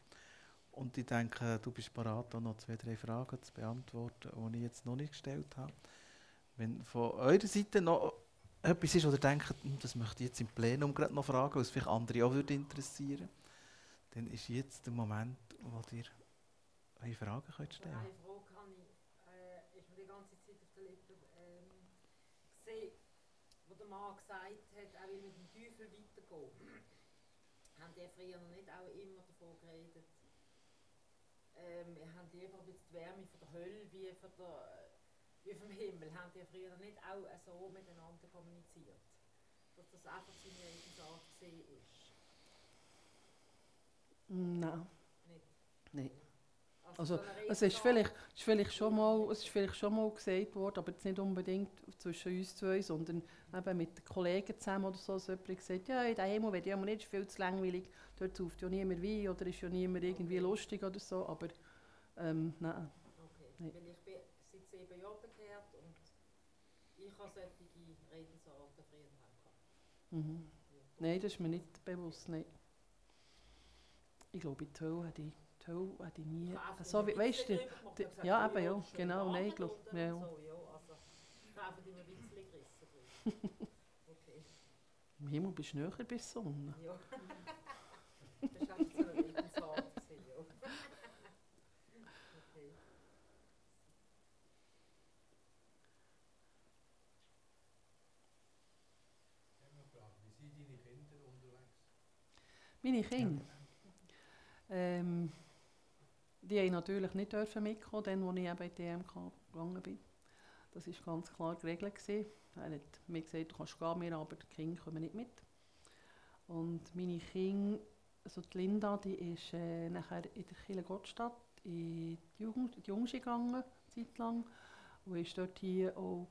Und ich denke, du bist bereit, auch noch zwei, drei Fragen zu beantworten, die ich jetzt noch nicht gestellt habe. Wenn von eurer Seite noch etwas ist, oder denkt, hm, das möchte ich jetzt im Plenum gerade noch fragen, was vielleicht andere auch würde interessieren, dann ist jetzt der Moment, wo ihr eure Fragen könnt stellen Eine Frage habe ich, äh, ist mir die ganze Zeit auf der Lippe ähm, gesehen, wo der Mann gesagt hat, er will mit dem Teufel weitergehen. haben die früher noch nicht auch immer davon geredet? Ähm, haben die einfach die Wärme von der Hölle wie, von der, wie vom Himmel, haben die früher nicht auch so miteinander kommuniziert? Dass das einfach seine Eigensart gesehen ist? Nein. Nicht? Nein. Also, so eine Es ist vielleicht, ist vielleicht schon mal, es ist vielleicht schon mal gesagt worden, aber jetzt nicht unbedingt zwischen uns zwei, sondern eben mit den Kollegen zusammen oder so, dass jemand gesagt ja, in diesem Himmel wird ja nicht, ist viel zu langweilig, dort sauft ja niemand Wein oder ist ja niemand irgendwie lustig oder so, aber ähm, nein. Okay, weil ich bin seit sieben Jahren bekehrt und ich habe solche Redensarten früher gehabt. Mhm. Nein, das ist mir nicht bewusst, nein. Ich glaube, in die Hölle hätte ich, die Hölle hätte ich nie, Ich so wie, weißt du, ja, eben, ja, genau, nein, da glaub- unten ja. So, ja, also, ich gerissen. okay, im Himmel bist du näher bis Sonne. ja. das ist einfach so eine Redensart. gewesen, ja. okay. Meine Kinder, ähm, die haben natürlich nicht dürfen mitkommen, dann, als ich eben in die DMK gegangen bin. Das war ganz klar geregelt. Gewesen. Er hat mir gesagt, du kannst gehen, wir, aber die Kinder kommen nicht mit. Und meine Kinder, also die Linda, die ist äh, nachher in der Kirche Gottstadt in die Jugend, in die Jungschi gegangen, eine Zeit lang. Und ist dort hier auch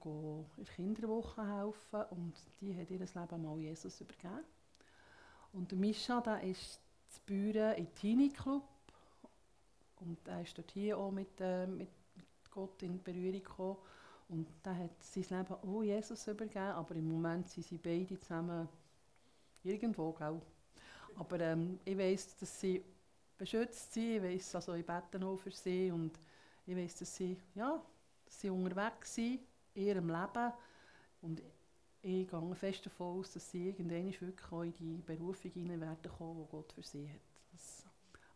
in der Kinderwoche helfen. Und die hat ihr Leben mal Jesus übergeben. Und der Mischa, der ist zu Büren im Teenie-Club. Und er ist dort hier auch mit, äh, mit, Gott in Berührung gekommen. Und der hat sein Leben auch Jesus übergeben, aber im Moment sind sie beide zusammen irgendwo, gell? Aber ähm, ich weiss, dass sie beschützt sind, ich weiss, also ich bete auch für sie und ich weiss, dass sie, ja, dass sie unterwegs sind in ihrem Leben und ich gehe fest davon aus, dass sie irgendwann wirklich in die Berufung hinein werden kommen, die Gott für sie hat. Das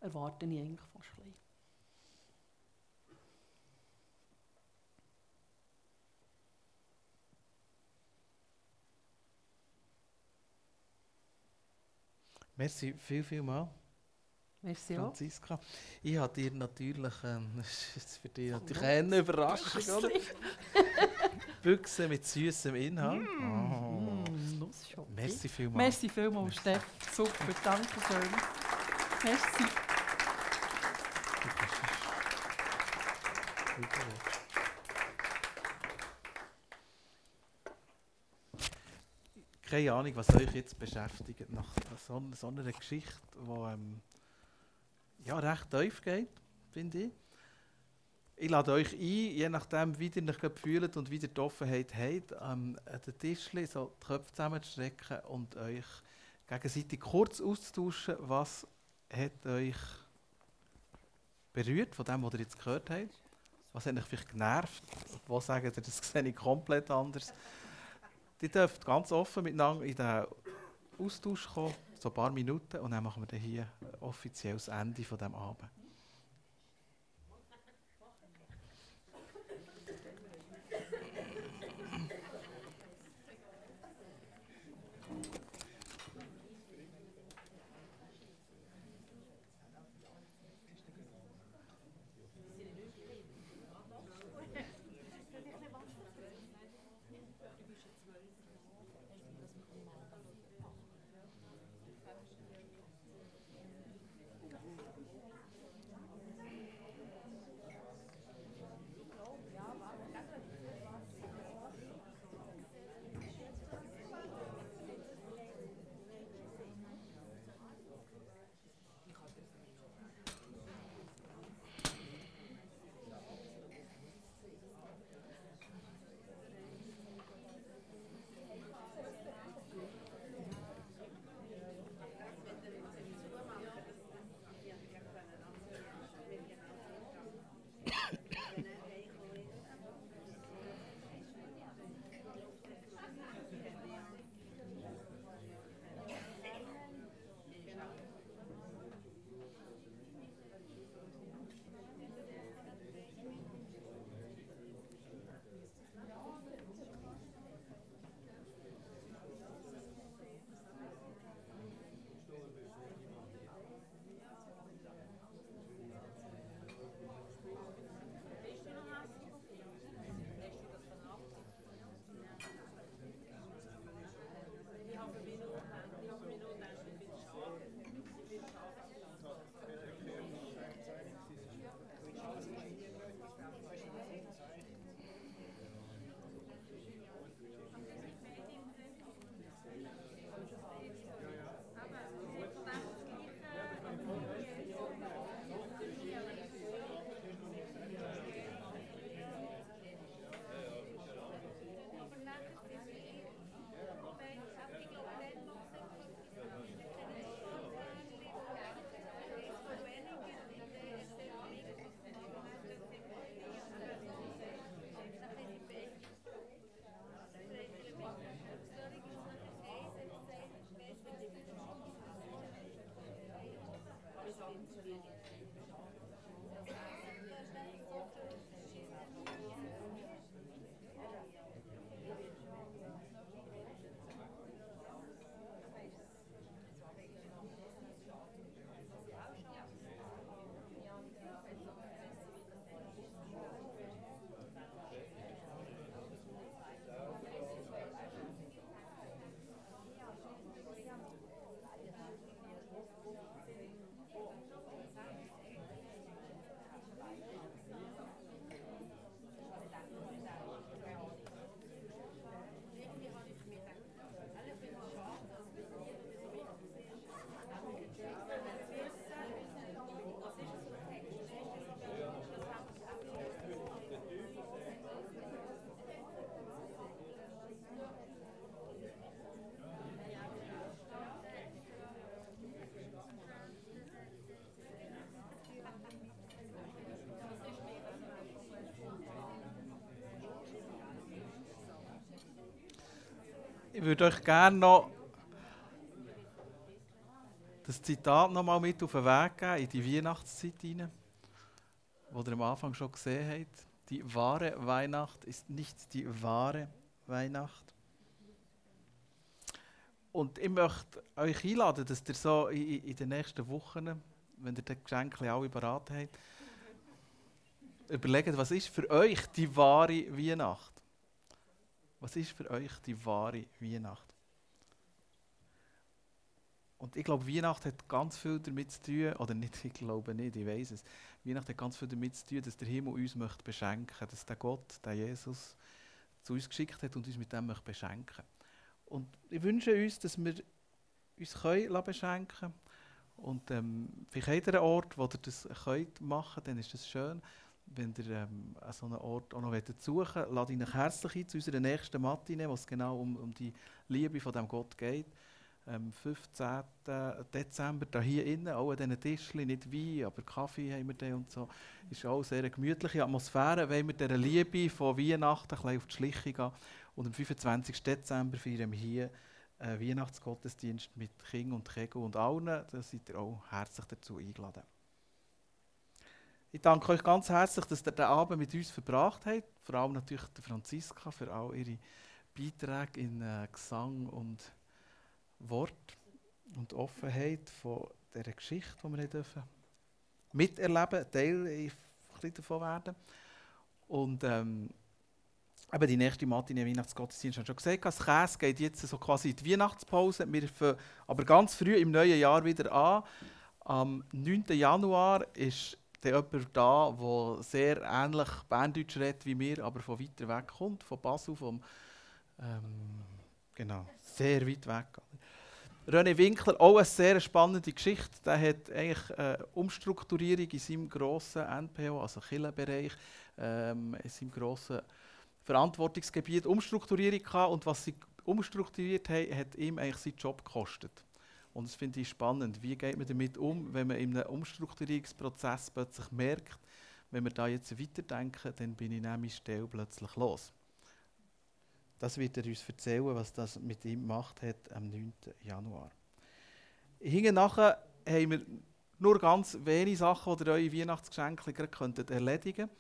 erwarte ich eigentlich fast Merci viel, viel mal, Merci auch. Franziska. Ich habe dir natürlich, ähm, das ist für dich natürlich eine Überraschung, oder? Büchse mit süßem Inhalt. Oh. Mm. Merci vielmals. Merci vielmals, Steff. Super, danke schön. Merci. Keine Ahnung, was euch jetzt beschäftigt nach so, so einer Geschichte, die ähm, ja, recht tief geht, finde ich. Ich lade euch ein, je nachdem, wie ihr euch fühlt und wie ihr die Offenheit habt, ähm, den Tischchen so die Köpfe zusammenzustrecken und euch gegenseitig kurz auszutauschen, was hat euch berührt von dem, was ihr jetzt gehört habt. Was hat euch vielleicht genervt? Wo sagt ihr, das sehe ich komplett anders? Die dürft ganz offen miteinander in den Austausch kommen, so ein paar Minuten, und dann machen wir dann hier offiziell das Ende von diesem Abend. Ich würde euch gerne noch das Zitat noch mal mit auf den Weg geben, in die Weihnachtszeit hinein, wo ihr am Anfang schon gesehen habt. Die wahre Weihnacht ist nicht die wahre Weihnacht. Und ich möchte euch einladen, dass ihr so in, in den nächsten Wochen, wenn ihr die Geschenke alle parat habt, überlegt, was ist für euch die wahre Weihnacht? Was ist für euch die wahre Weihnacht? Und ich glaube, Weihnachten hat ganz viel damit zu tun, oder nicht, ich glaube nicht, ich weiß es. Weihnachten hat ganz viel damit zu tun, dass der Himmel uns möchte beschenken dass der Gott, der Jesus, zu uns geschickt hat und uns mit dem möchte beschenken Und ich wünsche uns, dass wir uns können beschenken können. Und ähm, vielleicht habt ihr Ort, wo ihr das könnt machen könnt, dann ist das schön. Wenn ihr ähm, an so einen Ort auch noch suchen wollt, lade ich euch herzlich ein zu unserer nächsten Matinee, wo es genau um, um die Liebe von dem Gott geht am 15. Dezember da hier innen, auch an diesen Tischchen, nicht Wein, aber Kaffee haben wir da und so. Ist auch eine sehr gemütliche Atmosphäre, wenn wir dieser Liebe von Weihnachten ein auf die Schliche gehen. Und am 25. Dezember feiern wir hier einen Weihnachtsgottesdienst mit King und Kegel und allen. Da seid ihr auch herzlich dazu eingeladen. Ich danke euch ganz herzlich, dass ihr den Abend mit uns verbracht habt. Vor allem natürlich der Franziska für all ihre Beiträge in äh, Gesang und Wort und Offenheit von dieser Geschichte, die wir dürfen miterleben, Teil davon werden. Und ähm, eben die nächste Matinee Weihnachtsgottesdienst haben schon gesagt, das Käse geht jetzt so quasi in die Weihnachtspause. Wir fangen aber ganz früh im neuen Jahr wieder an. Am 9. Januar ist jemand da, der sehr ähnlich Berndeutsch redet wie mir, aber von weiter weg kommt, von Basel, vom, ähm, genau, sehr weit weg. René Winkler, auch eine sehr spannende Geschichte. Der hat eigentlich eine Umstrukturierung in seinem grossen NPO, also Killenbereich, ähm, in seinem grossen Verantwortungsgebiet Umstrukturierung gehabt. Und was sie umstrukturiert haben, hat ihm eigentlich seinen Job gekostet. Und das finde ich spannend. Wie geht man damit um, wenn man in einem Umstrukturierungsprozess plötzlich merkt, wenn wir da jetzt weiterdenken, dann bin ich nämlich Stelle plötzlich los. Das wird er uns erzählen, was das mit ihm gemacht hat am 9. Januar. Hinten nachher haben wir nur ganz wenige Sachen, die ihr eure Weihnachtsgeschenke erledigen könnt.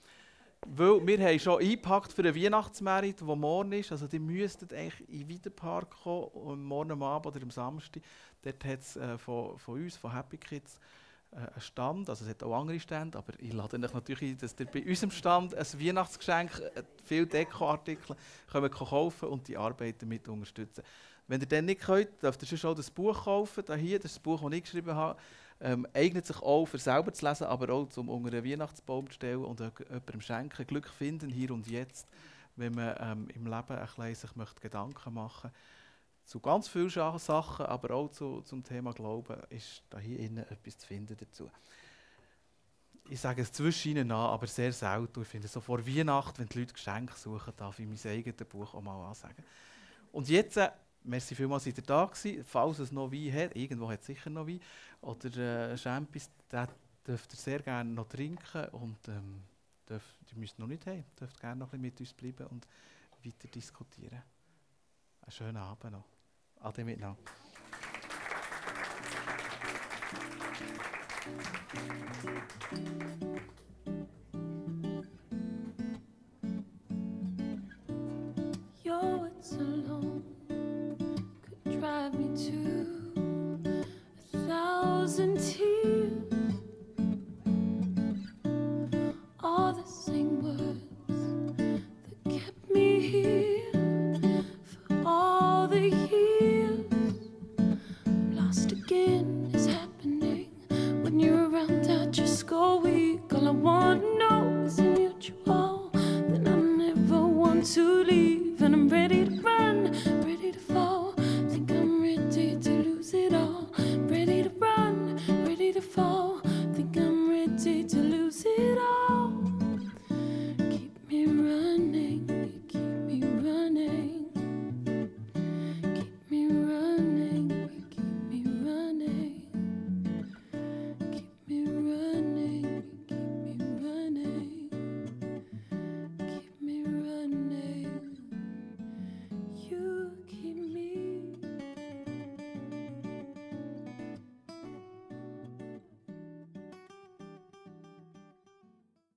Weil wir haben schon eingepackt für den Weihnachtsmarkt, der morgen ist. Also die müsstet eigentlich in den Wiederpark kommen, morgen Abend oder am Samstag. Dort hat es äh, von, von uns, von Happy Kids, äh, einen Stand, also es hat auch andere Stände, aber ich lade euch natürlich ein, dass ihr bei unserem Stand ein Weihnachtsgeschenk, äh, viele Dekoartikel könnt kaufen und die Arbeit damit unterstützen. Wenn ihr dann nicht könnt, dürft ihr schon das Buch kaufen, da hier, das, das Buch, das ich geschrieben habe, ähm, eignet sich auch für selber zu lesen, aber auch um unter einen Weihnachtsbaum zu stellen und jemandem schenken, Glück finden, hier und jetzt, wenn man ähm, im Leben ein bisschen sich Gedanken machen. möchte zu ganz vielen Sachen, aber auch zu, zum Thema Glauben, ist da hier innen etwas zu finden dazu. Ich sage es zwischen ihnen an, aber sehr selten. Ich finde, so vor Weihnachten, wenn die Leute Geschenke suchen, darf ich mein eigenes Buch auch mal ansagen. Und jetzt, äh, merci vielmals, seid ihr da gewesen. Falls es noch Wein hat, irgendwo hat es sicher noch Wein, oder äh, Champis, den dürft ihr sehr gerne noch trinken und ähm, dürft, ihr müsst noch nicht haben, ihr dürft gerne noch ein bisschen mit uns bleiben und weiter diskutieren. Einen schönen Abend noch. Ade miteinander. Your words alone could drive me to